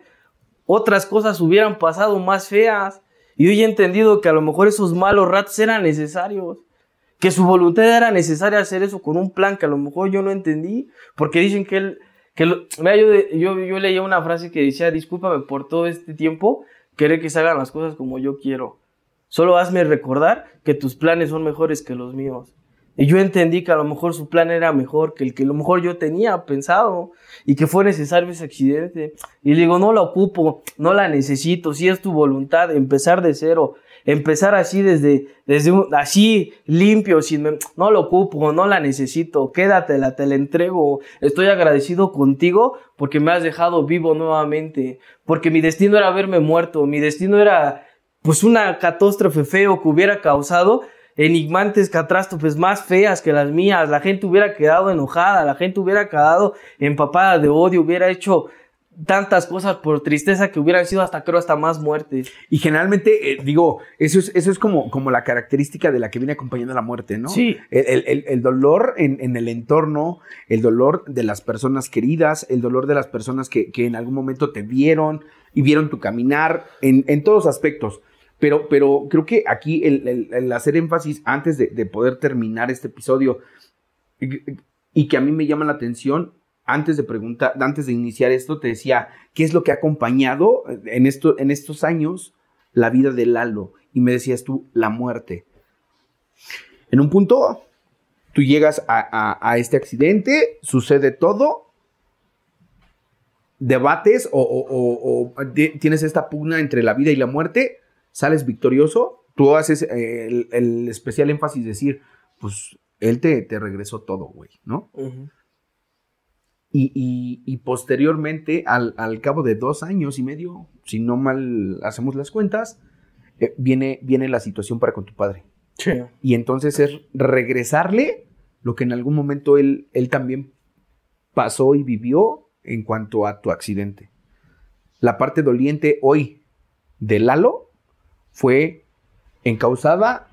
otras cosas hubieran pasado más feas. Y hoy he entendido que a lo mejor esos malos ratos eran necesarios. Que su voluntad era necesaria hacer eso con un plan que a lo mejor yo no entendí. Porque dicen que él... Que lo, mira, yo, yo, yo leía una frase que decía, discúlpame por todo este tiempo, querer que se hagan las cosas como yo quiero. Solo hazme recordar que tus planes son mejores que los míos. Y yo entendí que a lo mejor su plan era mejor que el que a lo mejor yo tenía pensado y que fue necesario ese accidente. Y le digo, no la ocupo, no la necesito, si es tu voluntad, empezar de cero, empezar así desde, desde un, así limpio, sin, no lo ocupo, no la necesito, quédatela, te la entrego, estoy agradecido contigo porque me has dejado vivo nuevamente, porque mi destino era verme muerto, mi destino era pues una catástrofe feo que hubiera causado enigmantes catrástrofes más feas que las mías, la gente hubiera quedado enojada, la gente hubiera quedado empapada de odio, hubiera hecho tantas cosas por tristeza que hubieran sido hasta creo hasta más muertes. Y generalmente, eh, digo, eso es, eso es como, como la característica de la que viene acompañando la muerte, ¿no? Sí. El, el- el- el dolor en, en el entorno, el dolor de las personas queridas, el dolor de las personas que, que en algún momento te vieron y vieron tu caminar, en, en todos aspectos. Pero, pero creo que aquí el, hacer énfasis antes de, de poder terminar este episodio y, que a mí me llama la atención, antes de preguntar, antes de iniciar esto, te decía, ¿qué es lo que ha acompañado en, esto, en estos años la vida de Lalo? Y me decías tú, la muerte. En un punto, tú llegas a, este accidente, sucede todo, debates o, tienes esta pugna entre la vida y la muerte, sales victorioso, tú haces eh, el, el especial énfasis de decir, pues él te, te regresó todo, güey, ¿no? Y- y posteriormente, al, al cabo de dos años y medio, si no mal hacemos las cuentas, eh, viene, viene la situación para con tu padre. Sí. Y entonces es regresarle lo que en algún momento él, él también pasó y vivió en cuanto a tu accidente. La parte doliente hoy de Lalo fue encausada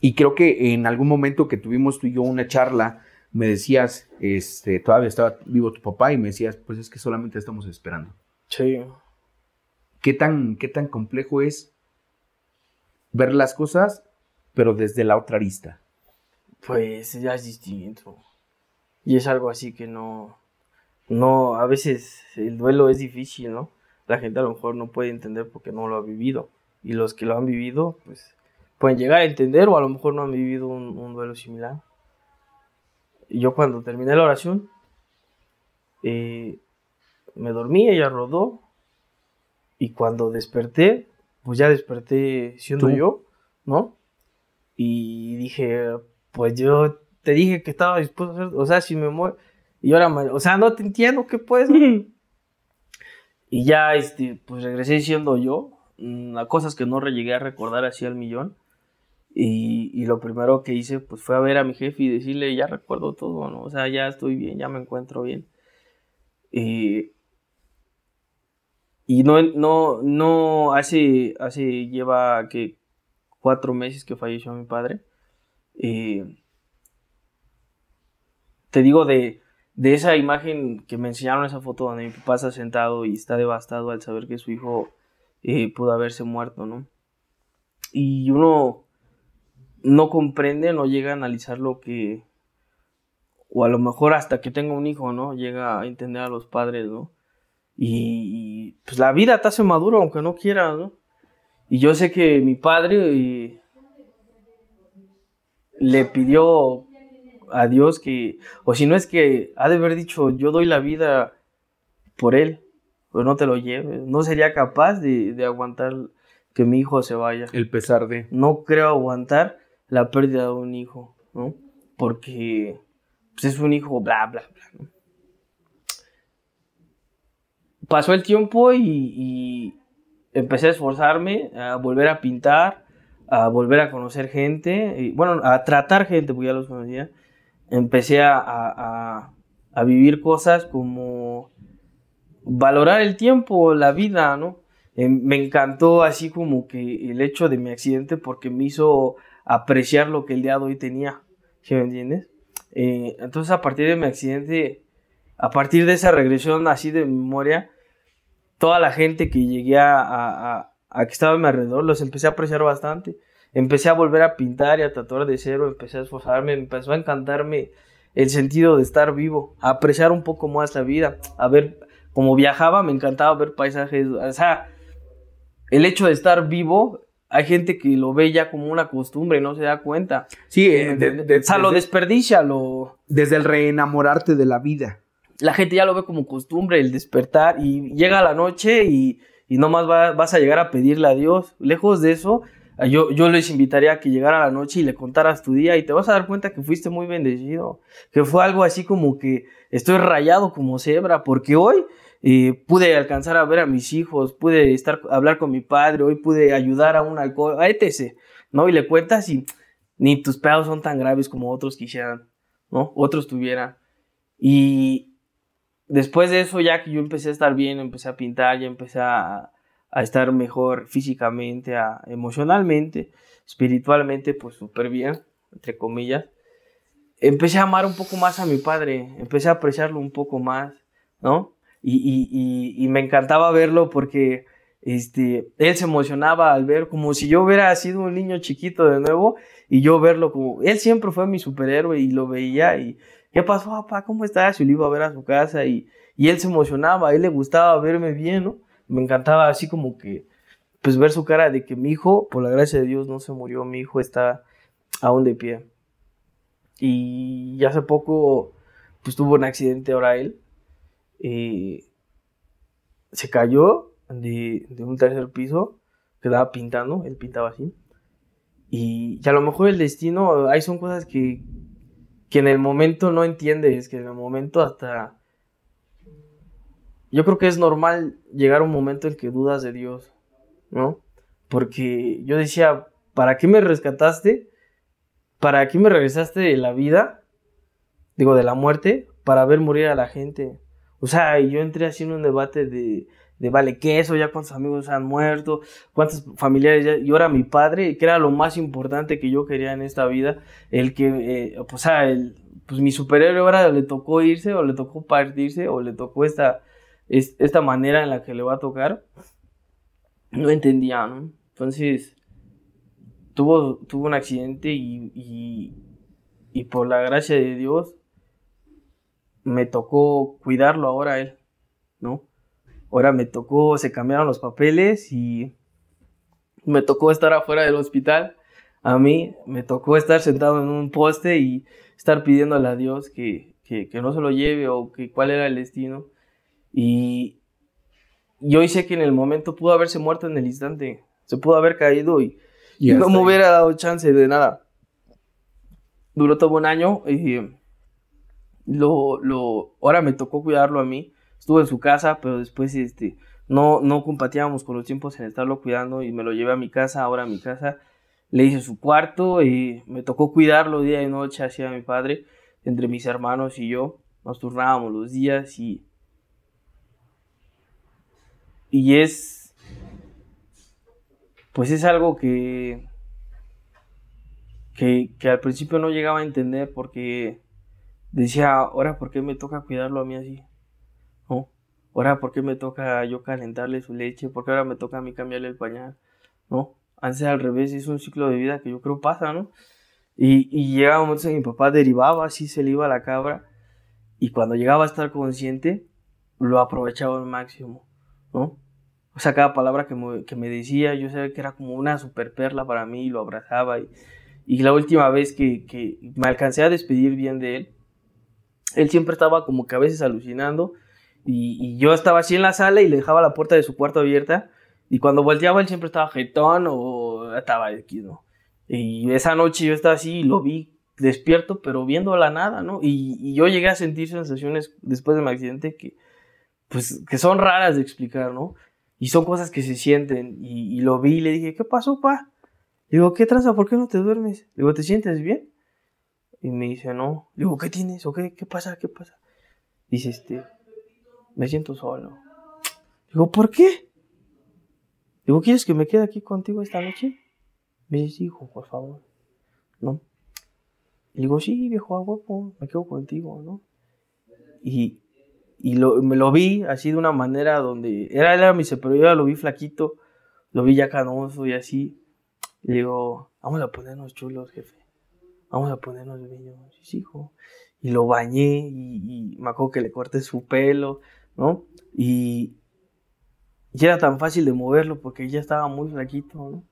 y creo que en algún momento que tuvimos tú y yo una charla, me decías, este, todavía estaba vivo tu papá y me decías, pues es que solamente estamos esperando. Sí. ¿Qué tan, qué tan complejo es ver las cosas, pero desde la otra arista? Pues ya es distinto. Y es algo así que no. No, a veces el duelo es difícil, ¿no? La gente a lo mejor no puede entender porque no lo ha vivido. Y los que lo han vivido, pues pueden llegar a entender o a lo mejor no han vivido un, un duelo similar. Y yo cuando terminé la oración, eh, me dormí, ella rodó. Y cuando desperté, pues ya desperté siendo Tú. yo, ¿no? Y dije, pues yo te dije que estaba dispuesto a hacer, o sea, si me muero, y ahora, o sea, no te entiendo, ¿qué puedes? y ya, este, pues regresé siendo yo, mm, a cosas que no llegué a recordar así al millón. Y, y lo primero que hice, pues fue a ver a mi jefe y decirle, ya recuerdo todo, ¿no? O sea, ya estoy bien, ya me encuentro bien. Y, y no, no, no, hace, hace, lleva que cuatro meses que falleció mi padre. Eh, te digo de, de esa imagen que me enseñaron, esa foto donde mi papá está sentado y está devastado al saber que su hijo eh, pudo haberse muerto, ¿no? Y uno no comprende, no llega a analizar lo que, o a lo mejor hasta que tenga un hijo, ¿no? Llega a entender a los padres, ¿no? Y, pues la vida te hace maduro aunque no quieras, ¿no? Y yo sé que mi padre eh, le pidió a Dios que, o si no es que ha de haber dicho, yo doy la vida por él, pero no te lo lleves. No sería capaz de, de aguantar que mi hijo se vaya. El pesar de... No creo aguantar la pérdida de un hijo, ¿no? Porque pues, es un hijo, bla, bla, bla. ¿no? Pasó el tiempo y, y empecé a esforzarme, a volver a pintar, a volver a conocer gente, y, bueno, a tratar gente, porque ya los conocía. Empecé a, a, a, vivir cosas como valorar el tiempo, la vida, ¿no? Eh, me encantó así como que el hecho de mi accidente porque me hizo apreciar lo que el día de hoy tenía, ¿sí me entiendes? Eh, entonces a partir de mi accidente, a partir de esa regresión así de memoria, toda la gente que llegué a, a, a- a que estaba a mi alrededor, los empecé a apreciar bastante. Empecé a volver a pintar y a tatuar de cero, empecé a esforzarme, empezó a encantarme el sentido de estar vivo, a apreciar un poco más la vida, a ver, como viajaba, me encantaba ver paisajes, o sea, el hecho de estar vivo, hay gente que lo ve ya como una costumbre y no se da cuenta. Sí, ¿Sí eh, de- de- o sea, lo desde, desperdicia, lo... desde el reenamorarte de la vida. La gente ya lo ve como costumbre, el despertar, y llega la noche y, y nomás va- vas a llegar a pedirle a Dios. Lejos de eso, yo, yo les invitaría a que llegara la noche y le contaras tu día y te vas a dar cuenta que fuiste muy bendecido, que fue algo así como que estoy rayado como cebra, porque hoy eh, pude alcanzar a ver a mis hijos, pude estar, hablar con mi padre, hoy pude ayudar a un alcohol, a etc., ¿no? Y le cuentas y ni tus pedos son tan graves como otros quisieran, ¿no? Otros tuvieran. Y, después de eso, ya que yo empecé a estar bien, empecé a pintar, ya empecé a, estar mejor físicamente, emocionalmente, espiritualmente, pues súper bien, entre comillas. Empecé a amar un poco más a mi padre, empecé a apreciarlo un poco más, ¿no? Y, y me encantaba verlo porque este, él se emocionaba al ver como si yo hubiera sido un niño chiquito de nuevo y yo verlo como, él siempre fue mi superhéroe y lo veía y, ¿qué pasó, papá? ¿Cómo estás? Y lo iba a ver a su casa y, y él se emocionaba, a él le gustaba verme bien, ¿no? Me encantaba así como que, pues ver su cara de que mi hijo, por la gracia de Dios, no se murió, mi hijo está aún de pie. Y hace poco, pues tuvo un accidente ahora él. Se cayó de, un tercer piso, quedaba pintando, él pintaba así. Y, a lo mejor el destino, hay son cosas que, que en el momento no entiendes, que en el momento hasta... Yo creo que es normal llegar a un momento en que dudas de Dios, ¿no? Porque yo decía, ¿para qué me rescataste? ¿Para qué me regresaste de la vida? Digo, de la muerte, para ver morir a la gente. O sea, yo entré así en un debate de, de vale queso, ya cuántos amigos han muerto, cuántos familiares ya, y ahora mi padre, que era lo más importante que yo quería en esta vida, el que, eh, pues, ah, el, pues mi superhéroe ahora le tocó irse, o le tocó partirse, o le tocó esta, esta manera en la que le va a tocar, no entendía. Entonces, tuvo, tuvo un accidente y, y, por la gracia de Dios, me tocó cuidarlo ahora a él, ¿no? Ahora me tocó, se cambiaron los papeles y me tocó estar afuera del hospital. A mí me tocó estar sentado en un poste y estar pidiéndole a Dios que, que, no se lo lleve o que cuál era el destino. Y yo sé que en el momento pudo haberse muerto en el instante. Se pudo haber caído y, no me hubiera dado chance de nada. Duró todo un año y lo, lo, ahora me tocó cuidarlo a mí estuvo en su casa, pero después este, no, no compatíamos con los tiempos en estarlo cuidando y me lo llevé a mi casa, ahora a mi casa. Le hice su cuarto y me tocó cuidarlo día y noche hacia mi padre, entre mis hermanos y yo. Nos turnábamos los días y. Y es. Pues es algo que. Que, al principio no llegaba a entender porque decía, ahora, ¿por qué me toca cuidarlo a mí así? Ahora, ¿por qué me toca yo calentarle su leche? ¿Por qué ahora me toca a mí cambiarle el pañal? ¿No? Antes al revés, es un ciclo de vida que yo creo pasa, ¿no? Y, y llegaba momentos en que mi papá derivaba, así se le iba la cabra. Y cuando llegaba a estar consciente, lo aprovechaba al máximo, O sea, cada palabra que me, que me decía, yo sabía que era como una super perla para mí, y lo abrazaba. Y, y la última vez que, que me alcancé a despedir bien de él, él siempre estaba como que a veces alucinando y, yo estaba así en la sala y le dejaba la puerta de su cuarto abierta. Y cuando volteaba, él siempre estaba jetón o estaba aquí, ¿no? Y esa noche yo estaba así y lo vi despierto, pero viendo la nada, ¿no? Y, yo llegué a sentir sensaciones después de mi accidente que, pues, que son raras de explicar, ¿no? Y son cosas que se sienten. Y, lo vi y le dije, ¿qué pasó, pa? digo, ¿qué traza? ¿Por qué no te duermes? digo, ¿te sientes bien? Y me dice, no. digo, ¿qué tienes? ¿O qué? ¿Qué pasa? ¿Qué pasa? Dice, este, me siento solo. Digo, ¿por qué? Digo, ¿quieres que me quede aquí contigo esta noche? Me dice, hijo, por favor. ¿No? Y digo, sí, viejo, a me quedo contigo, ¿no? Y, y lo, me lo vi así de una manera donde era, era mi pero yo lo vi flaquito, lo vi ya canoso y así. Y digo, vamos a ponernos chulos, jefe. Vamos a ponernos bellos. Hijo. Y lo bañé y, y me acuerdo que le corté su pelo, ¿no? Y, y era tan fácil de moverlo porque ya estaba muy flaquito, ¿no?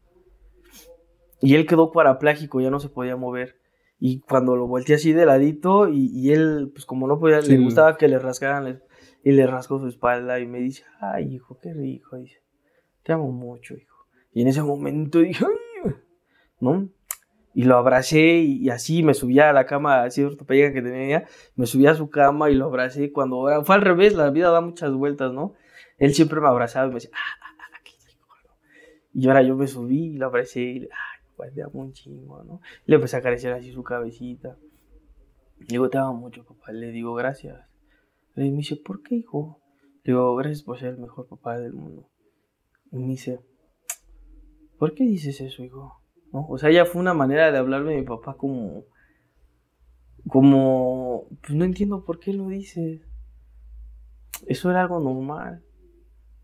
Y él quedó paraplágico, ya no se podía mover. Y cuando lo volteé así de ladito, y, él, pues como no podía, le gustaba que le rascaran, y le rascó su espalda y me dice, ay, hijo, qué rico, dice, te amo mucho, hijo. Y en ese momento dije, ay, ¿no? y lo abracé y, así me subía a la cama así ortopédica que tenía, me subía a su cama y lo abracé cuando fue al revés, la vida da muchas vueltas, ¿no? Él siempre me abrazaba y me decía, ah, ah, ah, qué rico, Y ahora yo me subí y lo abracé y, ay, pues amo un chingo, ¿no? Le empecé a acariciar así su cabecita. Le digo, te amo mucho, papá. Le digo, gracias. Y me dice, ¿por qué, hijo? Le digo, gracias por ser el mejor papá del mundo. Y me dice, ¿por qué dices eso, hijo? ¿No? O sea, ya fue una manera de hablarme de mi papá como, como, pues no entiendo por qué lo dices. Eso era algo normal.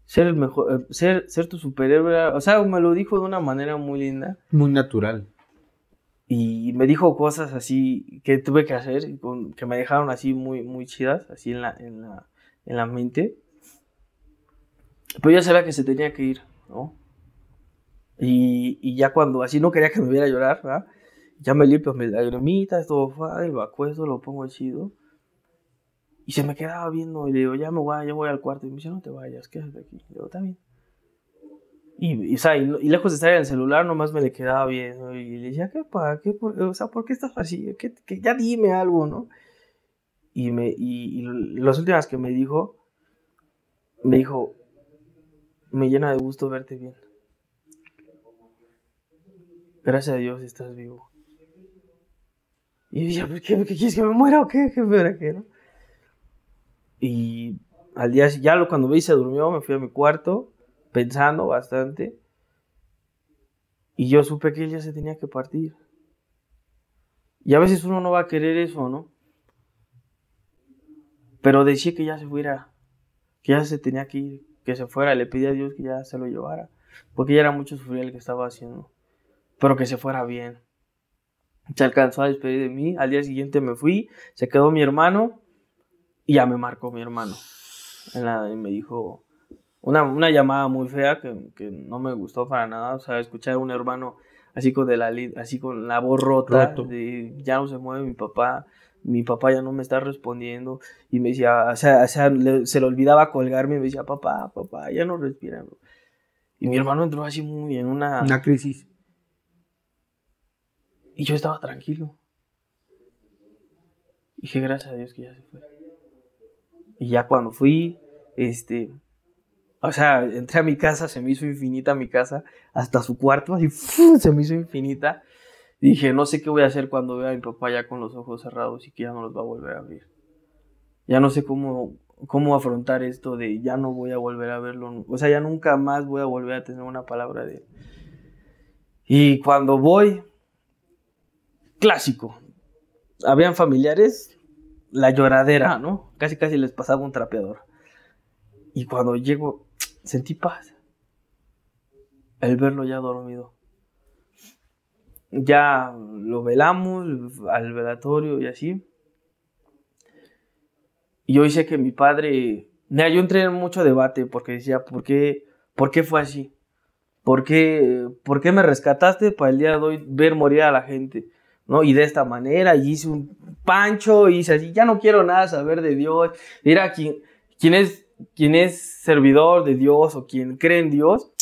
Ser el mejor, eh, ser, ser tu superhéroe, o sea, me lo dijo de una manera muy linda. Muy natural. Y me dijo cosas así que tuve que hacer, que me dejaron así muy, muy chidas, así en la, en la, en la mente. Pero ya sabía que se tenía que ir, ¿no? Y, y ya cuando así no quería que me viera llorar, ¿verdad? Ya me limpio mis lagrimitas, todo fácil, lo acuesto, lo pongo chido. Y se me quedaba viendo y le digo, ya me voy, ya voy al cuarto. Y me dice, no te vayas, quédate aquí. Le digo, está bien. Y, y, lejos de estar en el celular, nomás me le quedaba viendo. Y le decía, ¿qué pa? ¿Qué por, o sea, ¿por qué estás así? ¿Qué, ya dime algo, ¿no? Y, me, y, las últimas que me dijo, me dijo, me llena de gusto verte bien. Gracias a Dios estás vivo. Y yo ¿qué, ¿qué, quieres que me muera o qué? ¿Qué, qué no? Y al día ya cuando vi se durmió, me fui a mi cuarto pensando bastante. Y yo supe que él ya se tenía que partir. Y a veces uno no va a querer eso, ¿no? Pero decía que ya se fuera, que ya se tenía que ir, que se fuera. Le pedí a Dios que ya se lo llevara, porque ya era mucho sufrir el que estaba haciendo. Pero que se fuera bien. Se alcanzó a despedir de mí. Al día siguiente me fui, se quedó mi hermano y ya me marcó mi hermano. y me dijo una, una llamada muy fea que, que, no me gustó para nada. O sea, escuchar a un hermano así con, de la, así con la voz rota, de, ya no se mueve mi papá, mi papá ya no me está respondiendo. Y me decía, o sea, se le olvidaba colgarme y me decía, papá, papá, ya no respira. Y mi hermano entró así muy en una... Una crisis. Y yo estaba tranquilo. Y dije, gracias a Dios que ya se fue. Y ya cuando fui, este, o sea, entré a mi casa, se me hizo infinita mi casa, hasta su cuarto, así, se me hizo infinita. dije, no sé qué voy a hacer cuando vea a mi papá ya con los ojos cerrados y que ya no los va a volver a abrir. Ya no sé cómo, cómo afrontar esto de ya no voy a volver a verlo. O sea, ya nunca más voy a volver a tener una palabra de él. Y cuando voy, clásico. Habían familiares, la lloradera, ¿no? Casi casi les pasaba un trapeador. Y cuando llego, sentí paz. El verlo ya dormido. Ya lo velamos al velatorio y así. Y yo hice que mi padre. Mira, yo entré en mucho debate porque decía, ¿por qué, ¿por qué fue así? ¿Por qué, ¿Por qué me rescataste para el día de hoy ver morir a la gente? ¿No? Y de esta manera, y hice un pancho, y hice así, ya no quiero nada saber de Dios. Mira, quien, quien, es, quien es servidor de Dios o quien cree en Dios,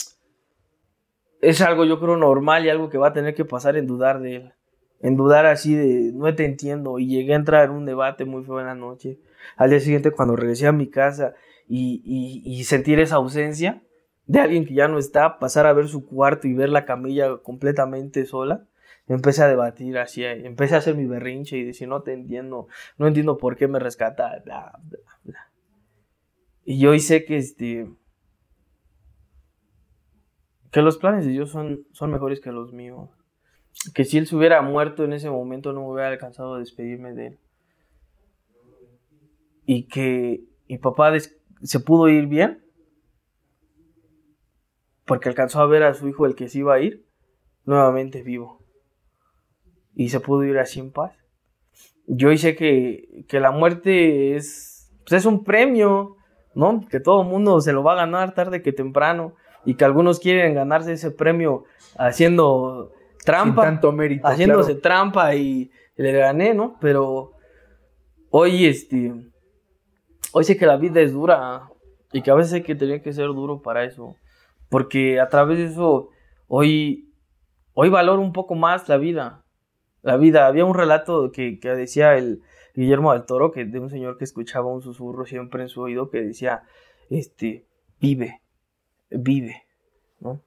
es algo yo creo normal y algo que va a tener que pasar en dudar de él. En dudar así de, no te entiendo. Y llegué a entrar en un debate muy feo en la noche. Al día siguiente, cuando regresé a mi casa y, y, y sentir esa ausencia de alguien que ya no está, pasar a ver su cuarto y ver la camilla completamente sola, empecé a debatir así, empecé a hacer mi berrinche y decir, no te entiendo, no entiendo por qué me rescata. Y yo hice que este que los planes de Dios son, son mejores que los míos. Que si él se hubiera muerto en ese momento no me hubiera alcanzado a despedirme de él. Y que mi papá se pudo ir bien. Porque alcanzó a ver a su hijo el que se iba a ir nuevamente vivo y se pudo ir así en paz. Yo hice que, que la muerte es, pues es un premio, ¿no? Que todo el mundo se lo va a ganar tarde que temprano y que algunos quieren ganarse ese premio haciendo trampa, tanto mérito, haciéndose trampa y, le gané, ¿no? Pero hoy, este, hoy sé que la vida es dura y que a veces hay que tener que ser duro para eso, porque a través de eso hoy, hoy valoro un poco más la vida la vida. Había un relato que, decía el Guillermo del Toro, que de un señor que escuchaba un susurro siempre en su oído que decía, este, vive, vive, ¿no?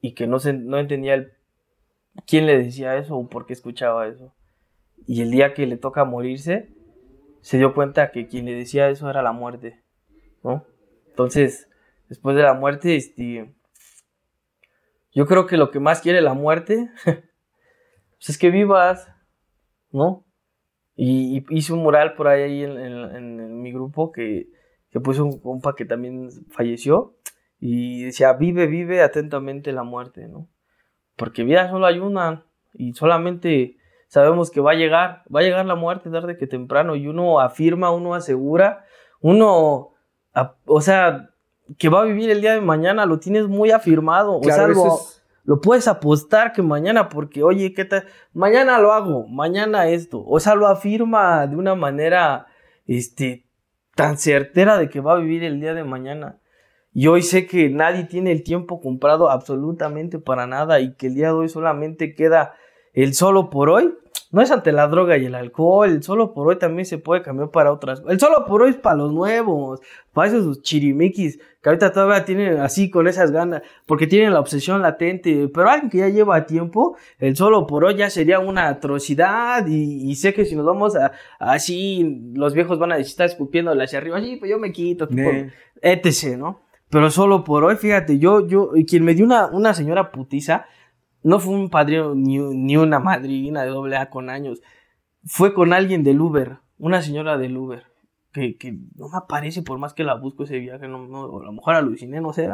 Y que no, se, no entendía el, quién le decía eso o por qué escuchaba eso. Y el día que le toca morirse, se dio cuenta que quien le decía eso era la muerte, ¿no? Entonces, después de la muerte, este, yo creo que lo que más quiere la muerte pues es que vivas, ¿no? Y, hice un mural por ahí en, mi grupo que, que puse un compa que también falleció y decía, vive, vive atentamente la muerte, ¿no? Porque vida solo hay una y solamente sabemos que va a llegar, va a llegar la muerte tarde que temprano y uno afirma, uno asegura, uno, o sea, que va a vivir el día de mañana, lo tienes muy afirmado, o sea, lo, puedes apostar que mañana, porque oye, ¿qué tal? Mañana lo hago, mañana esto, o sea, lo afirma de una manera, este, tan certera de que va a vivir el día de mañana. Y hoy sé que nadie tiene el tiempo comprado absolutamente para nada y que el día de hoy solamente queda el solo por hoy no es ante la droga y el alcohol, el solo por hoy también se puede cambiar para otras. El solo por hoy es para los nuevos, para esos chirimiquis que ahorita todavía tienen así con esas ganas, porque tienen la obsesión latente, pero alguien que ya lleva tiempo, el solo por hoy ya sería una atrocidad y, sé que si nos vamos a, así, los viejos van a estar escupiendo hacia arriba, así, pues yo me quito, etc, ¿no? Pero solo por hoy, fíjate, yo, yo, quien me dio una, una señora putiza, no fue un padrino ni, una madrina de doble A con años. Fue con alguien del Uber, una señora del Uber, que, que no me aparece por más que la busco ese viaje, no, a lo mejor aluciné, no sé,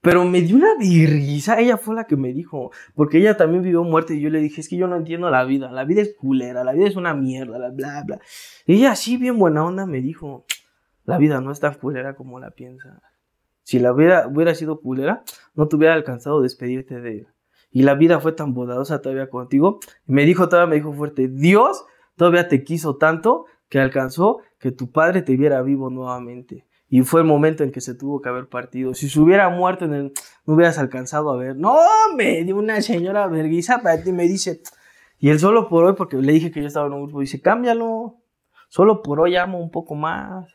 pero me dio una virrisa, ella fue la que me dijo, porque ella también vivió muerte y yo le dije, es que yo no entiendo la vida, la vida es culera, la vida es una mierda, bla, bla, bla. Y ella así bien buena onda me dijo, la vida no es tan culera como la piensas. Si la vida hubiera sido culera, no te hubiera alcanzado despedirte de él y la vida fue tan bondadosa todavía contigo. me dijo, todavía me dijo fuerte, Dios todavía te quiso tanto que alcanzó que tu padre te viera vivo nuevamente. Y fue el momento en que se tuvo que haber partido. Si se hubiera muerto en el, no hubieras alcanzado a ver. No, me dio una señora verguiza para ti, me dice. Y él solo por hoy, porque le dije que yo estaba en un grupo, dice, cámbialo. Solo por hoy amo un poco más.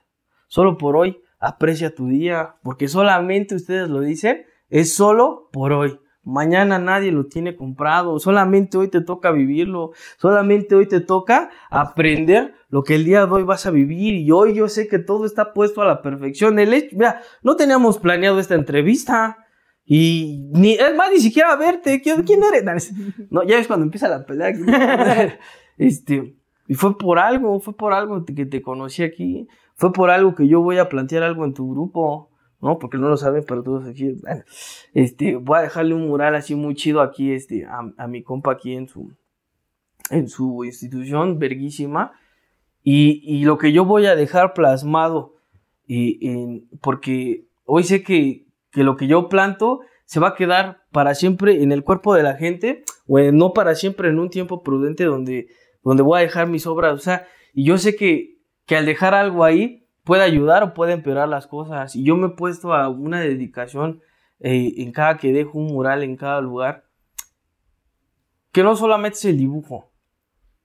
Solo por hoy aprecia tu día. Porque solamente ustedes lo dicen, es solo por hoy. Mañana nadie lo tiene comprado, solamente hoy te toca vivirlo, solamente hoy te toca aprender lo que el día de hoy vas a vivir y hoy yo sé que todo está puesto a la perfección. El hecho, mira, no teníamos planeado esta entrevista y ni, es más, ni siquiera verte, ¿quién eres? No, ya ves cuando empieza la pelea. este, y fue por algo, fue por algo que te conocí aquí, fue por algo que yo voy a plantear algo en tu grupo. ¿No? Porque no lo saben, pero todos aquí, bueno, este, voy a dejarle un mural así muy chido aquí, este, a, mi compa aquí en su, en su institución, verguísima, y, y lo que yo voy a dejar plasmado, en, porque hoy sé que, que lo que yo planto se va a quedar para siempre en el cuerpo de la gente, o no para siempre en un tiempo prudente donde, donde voy a dejar mis obras, o sea, y yo sé que, que al dejar algo ahí, puede ayudar o puede empeorar las cosas. Y yo me he puesto a una dedicación eh, en cada que dejo un mural en cada lugar, que no solamente es el dibujo,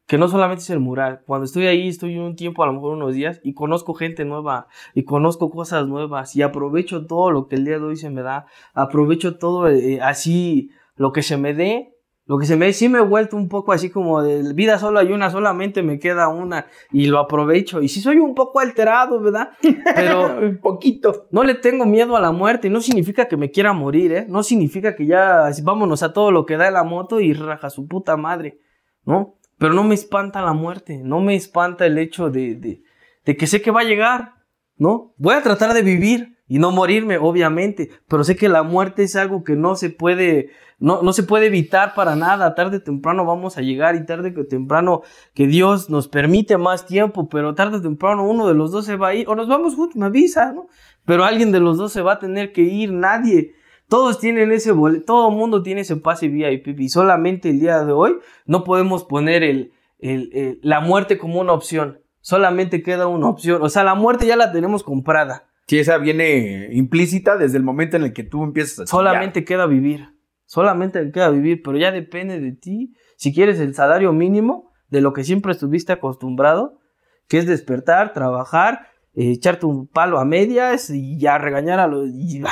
que no solamente es el mural. Cuando estoy ahí, estoy un tiempo, a lo mejor unos días, y conozco gente nueva, y conozco cosas nuevas, y aprovecho todo lo que el día de hoy se me da, aprovecho todo eh, así, lo que se me dé, lo que se me sí me he vuelto un poco así como de vida solo hay una, solamente me queda una y lo aprovecho. Y sí soy un poco alterado, ¿verdad? Pero un poquito. No le tengo miedo a la muerte. No significa que me quiera morir, ¿eh? No significa que ya vámonos a todo lo que da la moto y raja su puta madre, ¿no? Pero no me espanta la muerte. No me espanta el hecho de, de, de que sé que va a llegar, ¿no? Voy a tratar de vivir y no morirme, obviamente, pero sé que la muerte es algo que no se puede, no, no se puede evitar para nada, tarde o temprano vamos a llegar y tarde o temprano que Dios nos permite más tiempo, pero tarde o temprano uno de los dos se va a ir, o nos vamos juntos, me avisa, ¿no? Pero alguien de los dos se va a tener que ir, nadie. Todos tienen ese boleto, todo el mundo tiene ese pase VIP y solamente el día de hoy no podemos poner el, el, la muerte como una opción. Solamente queda una opción. O sea, la muerte ya la tenemos comprada. Si esa viene implícita desde el momento en el que tú empiezas a Solamente queda vivir. Solamente queda vivir, pero ya depende de ti. Si quieres el salario mínimo de lo que siempre estuviste acostumbrado, que es despertar, trabajar, eh, echarte un palo a medias y ya regañar a los. Y va,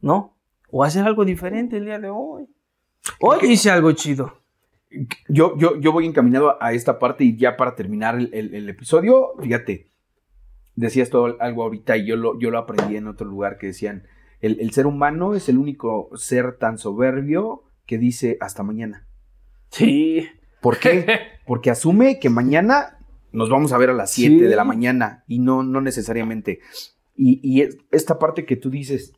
¿No? O hacer algo diferente el día de hoy. Hoy hice algo chido. yo, yo, yo voy encaminado a esta parte y ya para terminar el, el- el episodio, fíjate, decías todo algo ahorita y yo lo, yo lo aprendí en otro lugar que decían, el, el ser humano es el único ser tan soberbio que dice hasta mañana. Sí. ¿Por qué? Porque asume que mañana nos vamos a ver a las 7 Sí. de la mañana y no, no necesariamente. Y, y es- esta parte que tú dices,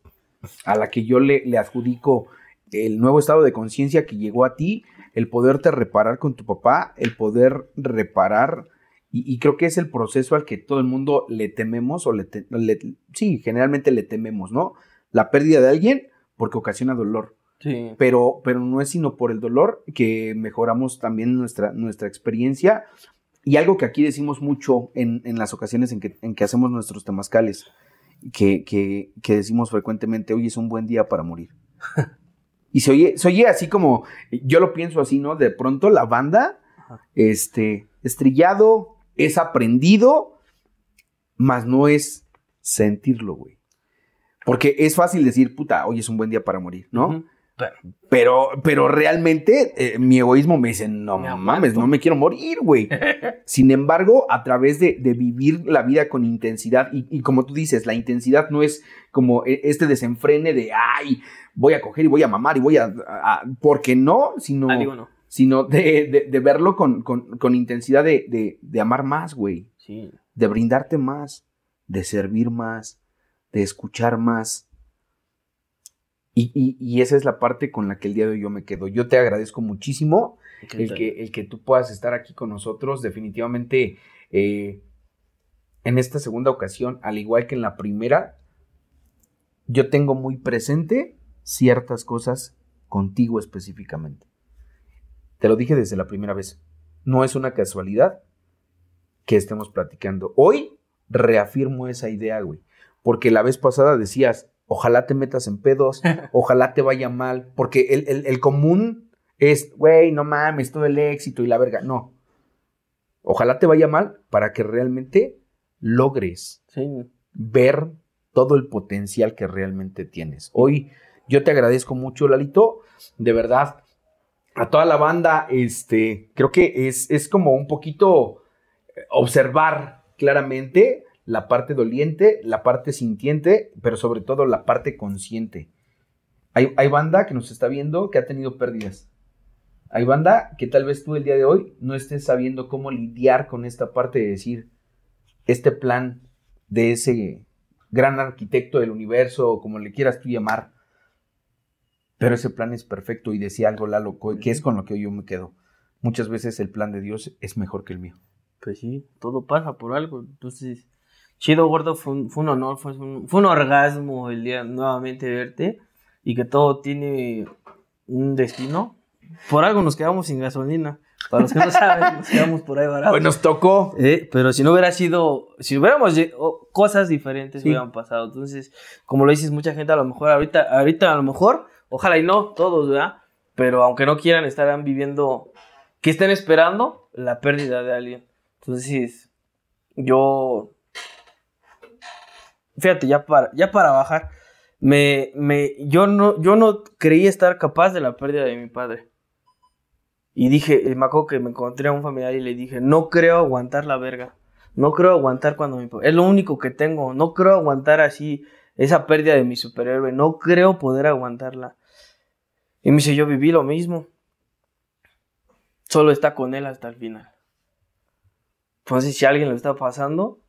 a la que yo le, le adjudico el nuevo estado de conciencia que llegó a ti, el poderte reparar con tu papá, el poder reparar, y, y creo que es el proceso al que todo el mundo le tememos, o le, te- le- sí, generalmente le tememos, ¿no? La pérdida de alguien porque ocasiona dolor Sí. pero, pero no es sino por el dolor que mejoramos también nuestra, nuestra experiencia. Y algo que aquí decimos mucho en, en las ocasiones en que, en que hacemos nuestros temazcales, que, que, que decimos frecuentemente, hoy es un buen día para morir. y se oye, se oye así como, yo lo pienso así, ¿no? De pronto la banda, Ajá. este, estrellado, es aprendido, mas no es sentirlo, güey. Porque es fácil decir, puta, hoy es un buen día para morir, ¿no? Ujú. Pero- Pero, pero realmente eh, mi egoísmo me dice, no Me mames, no me quiero morir, güey. Sin embargo, a través de, de vivir la vida con intensidad, y, y como tú dices, la intensidad no es como e- este desenfrene de, ay, voy a coger y voy a mamar y voy a- porque no, sino, Ah, digo no. Sino de, de- de verlo con, con- con intensidad de, de- de amar más, güey. Sí. De brindarte más, de servir más, de escuchar más. Y, y- y esa es la parte con la que el día de hoy yo me quedo. Yo te agradezco muchísimo el que, el que tú puedas estar aquí con nosotros. Definitivamente, eh, en esta segunda ocasión, al igual que en la primera, yo tengo muy presente ciertas cosas contigo específicamente. Te lo dije desde la primera vez. No es una casualidad que estemos platicando. Hoy reafirmo esa idea, güey. Porque la vez pasada decías, ojalá te metas en pedos, ojalá te vaya mal, porque el, el- el común es, güey, no mames, todo el éxito y la verga. No. Ojalá te vaya mal para que realmente logres Sí. ver todo el potencial que realmente tienes. Hoy yo te agradezco mucho, Lalito, de verdad. A toda la banda, este, creo que es, es como un poquito eh, observar claramente la parte doliente, la parte sintiente, pero sobre todo la parte consciente. Hay, hay banda que nos está viendo que ha tenido pérdidas. Hay banda que tal vez tú el día de hoy no estés sabiendo cómo lidiar con esta parte de decir, este plan de ese gran arquitecto del universo, o como le quieras tú llamar. Pero ese plan es perfecto y decía algo Lalo, que es con lo que yo me quedo. Muchas veces el plan de Dios es mejor que el mío. Pues sí, todo pasa por algo. Entonces, chido, gordo, fue un, fue un honor, fue un, fue un orgasmo el día nuevamente verte y que todo tiene un destino. Por algo nos quedamos sin gasolina. Para los que no saben, nos quedamos por ahí baratos. Hoy nos tocó. Eh, pero si no hubiera sido, si hubiéramos cosas diferentes Sí. hubieran pasado. Entonces, como lo dices, mucha gente a lo mejor ahorita, ahorita a lo mejor, ojalá y no, todos, ¿verdad? Pero aunque no quieran, estarán viviendo, que estén esperando la pérdida de alguien. Entonces, yo, fíjate, ya para, ya para bajar, me, me, yo no, yo no creí estar capaz de la pérdida de mi padre. Y dije, me acuerdo que me encontré a un familiar y le dije, no creo aguantar la verga. No creo aguantar cuando mi. Es lo único que tengo. No creo aguantar así esa pérdida de mi superhéroe. No creo poder aguantarla. Y me dice, yo viví lo mismo. Solo está con él hasta el final. Entonces, si alguien lo está pasando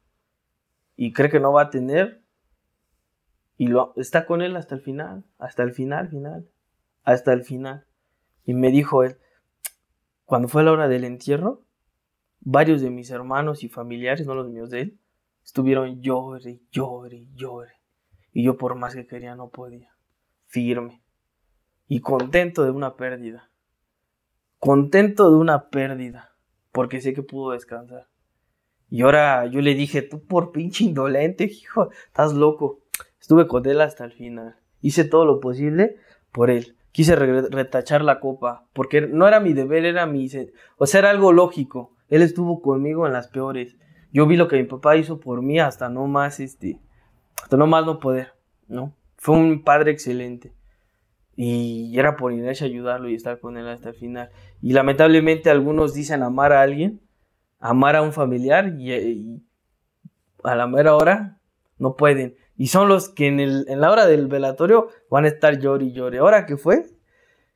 y cree que no va a tener, y lo, está con él hasta el final, hasta el final, final, hasta el final. Y me dijo él, cuando fue la hora del entierro, varios de mis hermanos y familiares, no los míos de él, estuvieron llore, llore, llore. Y yo por más que quería no podía. Firme. Y contento de una pérdida. Contento de una pérdida. Porque sé que pudo descansar. Y ahora yo le dije, tú por pinche indolente, hijo, estás loco. Estuve con él hasta el final. Hice todo lo posible por él. Quise re- retachar la copa, porque no era mi deber, era mi... O sea, era algo lógico. Él estuvo conmigo en las peores. Yo vi lo que mi papá hizo por mí hasta no más, este... Hasta no más no poder, ¿no? Fue un padre excelente. Y era por inercia ayudarlo y estar con él hasta el final. Y lamentablemente algunos dicen amar a alguien, amar a un familiar y, a la mera hora no pueden. Y son los que en, el, en la hora del velatorio van a estar llori y llore. ¿Ahora qué fue?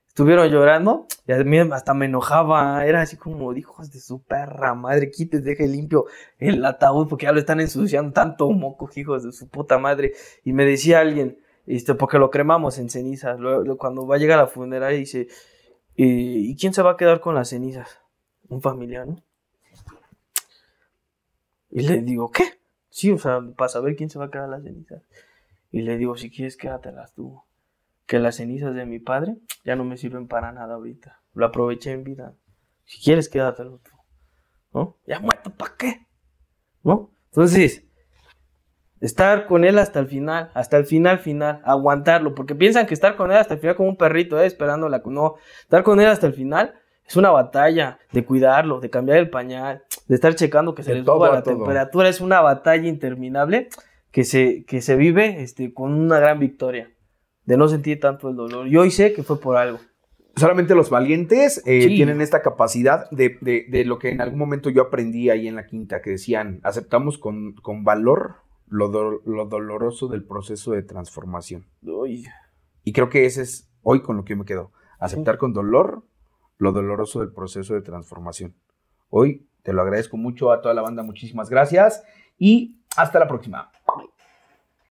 Estuvieron llorando y a mí hasta me enojaba. Era así como, hijos de su perra madre, quítate, deje limpio el ataúd porque ya lo están ensuciando tanto moco, hijos de su puta madre. Y me decía alguien, este, porque lo cremamos en cenizas. cuando va a llegar a la funeraria dice, ¿y quién se va a quedar con las cenizas? Un familiar, ¿no? Y le digo, ¿qué? Sí, o sea, para saber quién se va a quedar las cenizas. Y le digo, si quieres, quédatelas tú. Que las cenizas de mi padre ya no me sirven para nada ahorita. Lo aproveché en vida. Si quieres, quédatelo tú. ¿No? Ya muerto, ¿para qué? ¿No? Entonces, estar con él hasta el final, hasta el final, final, aguantarlo, porque piensan que estar con él hasta el final como un perrito, eh, esperando la... No, estar con él hasta el final es una batalla de cuidarlo, de cambiar el pañal, de estar checando que se le suba la temperatura. Es una batalla interminable que se, que se vive este, con una gran victoria, de no sentir tanto el dolor. Y hoy sé que fue por algo. Solamente los valientes eh, tienen esta capacidad de, de, lo que en algún momento yo aprendí ahí en la quinta, que decían, aceptamos con, con valor lo, lo, doloroso del proceso de transformación. Y creo que ese es hoy con lo que yo me quedo. Aceptar con dolor lo doloroso del proceso de transformación. Hoy te lo agradezco mucho a toda la banda, muchísimas gracias y hasta la próxima.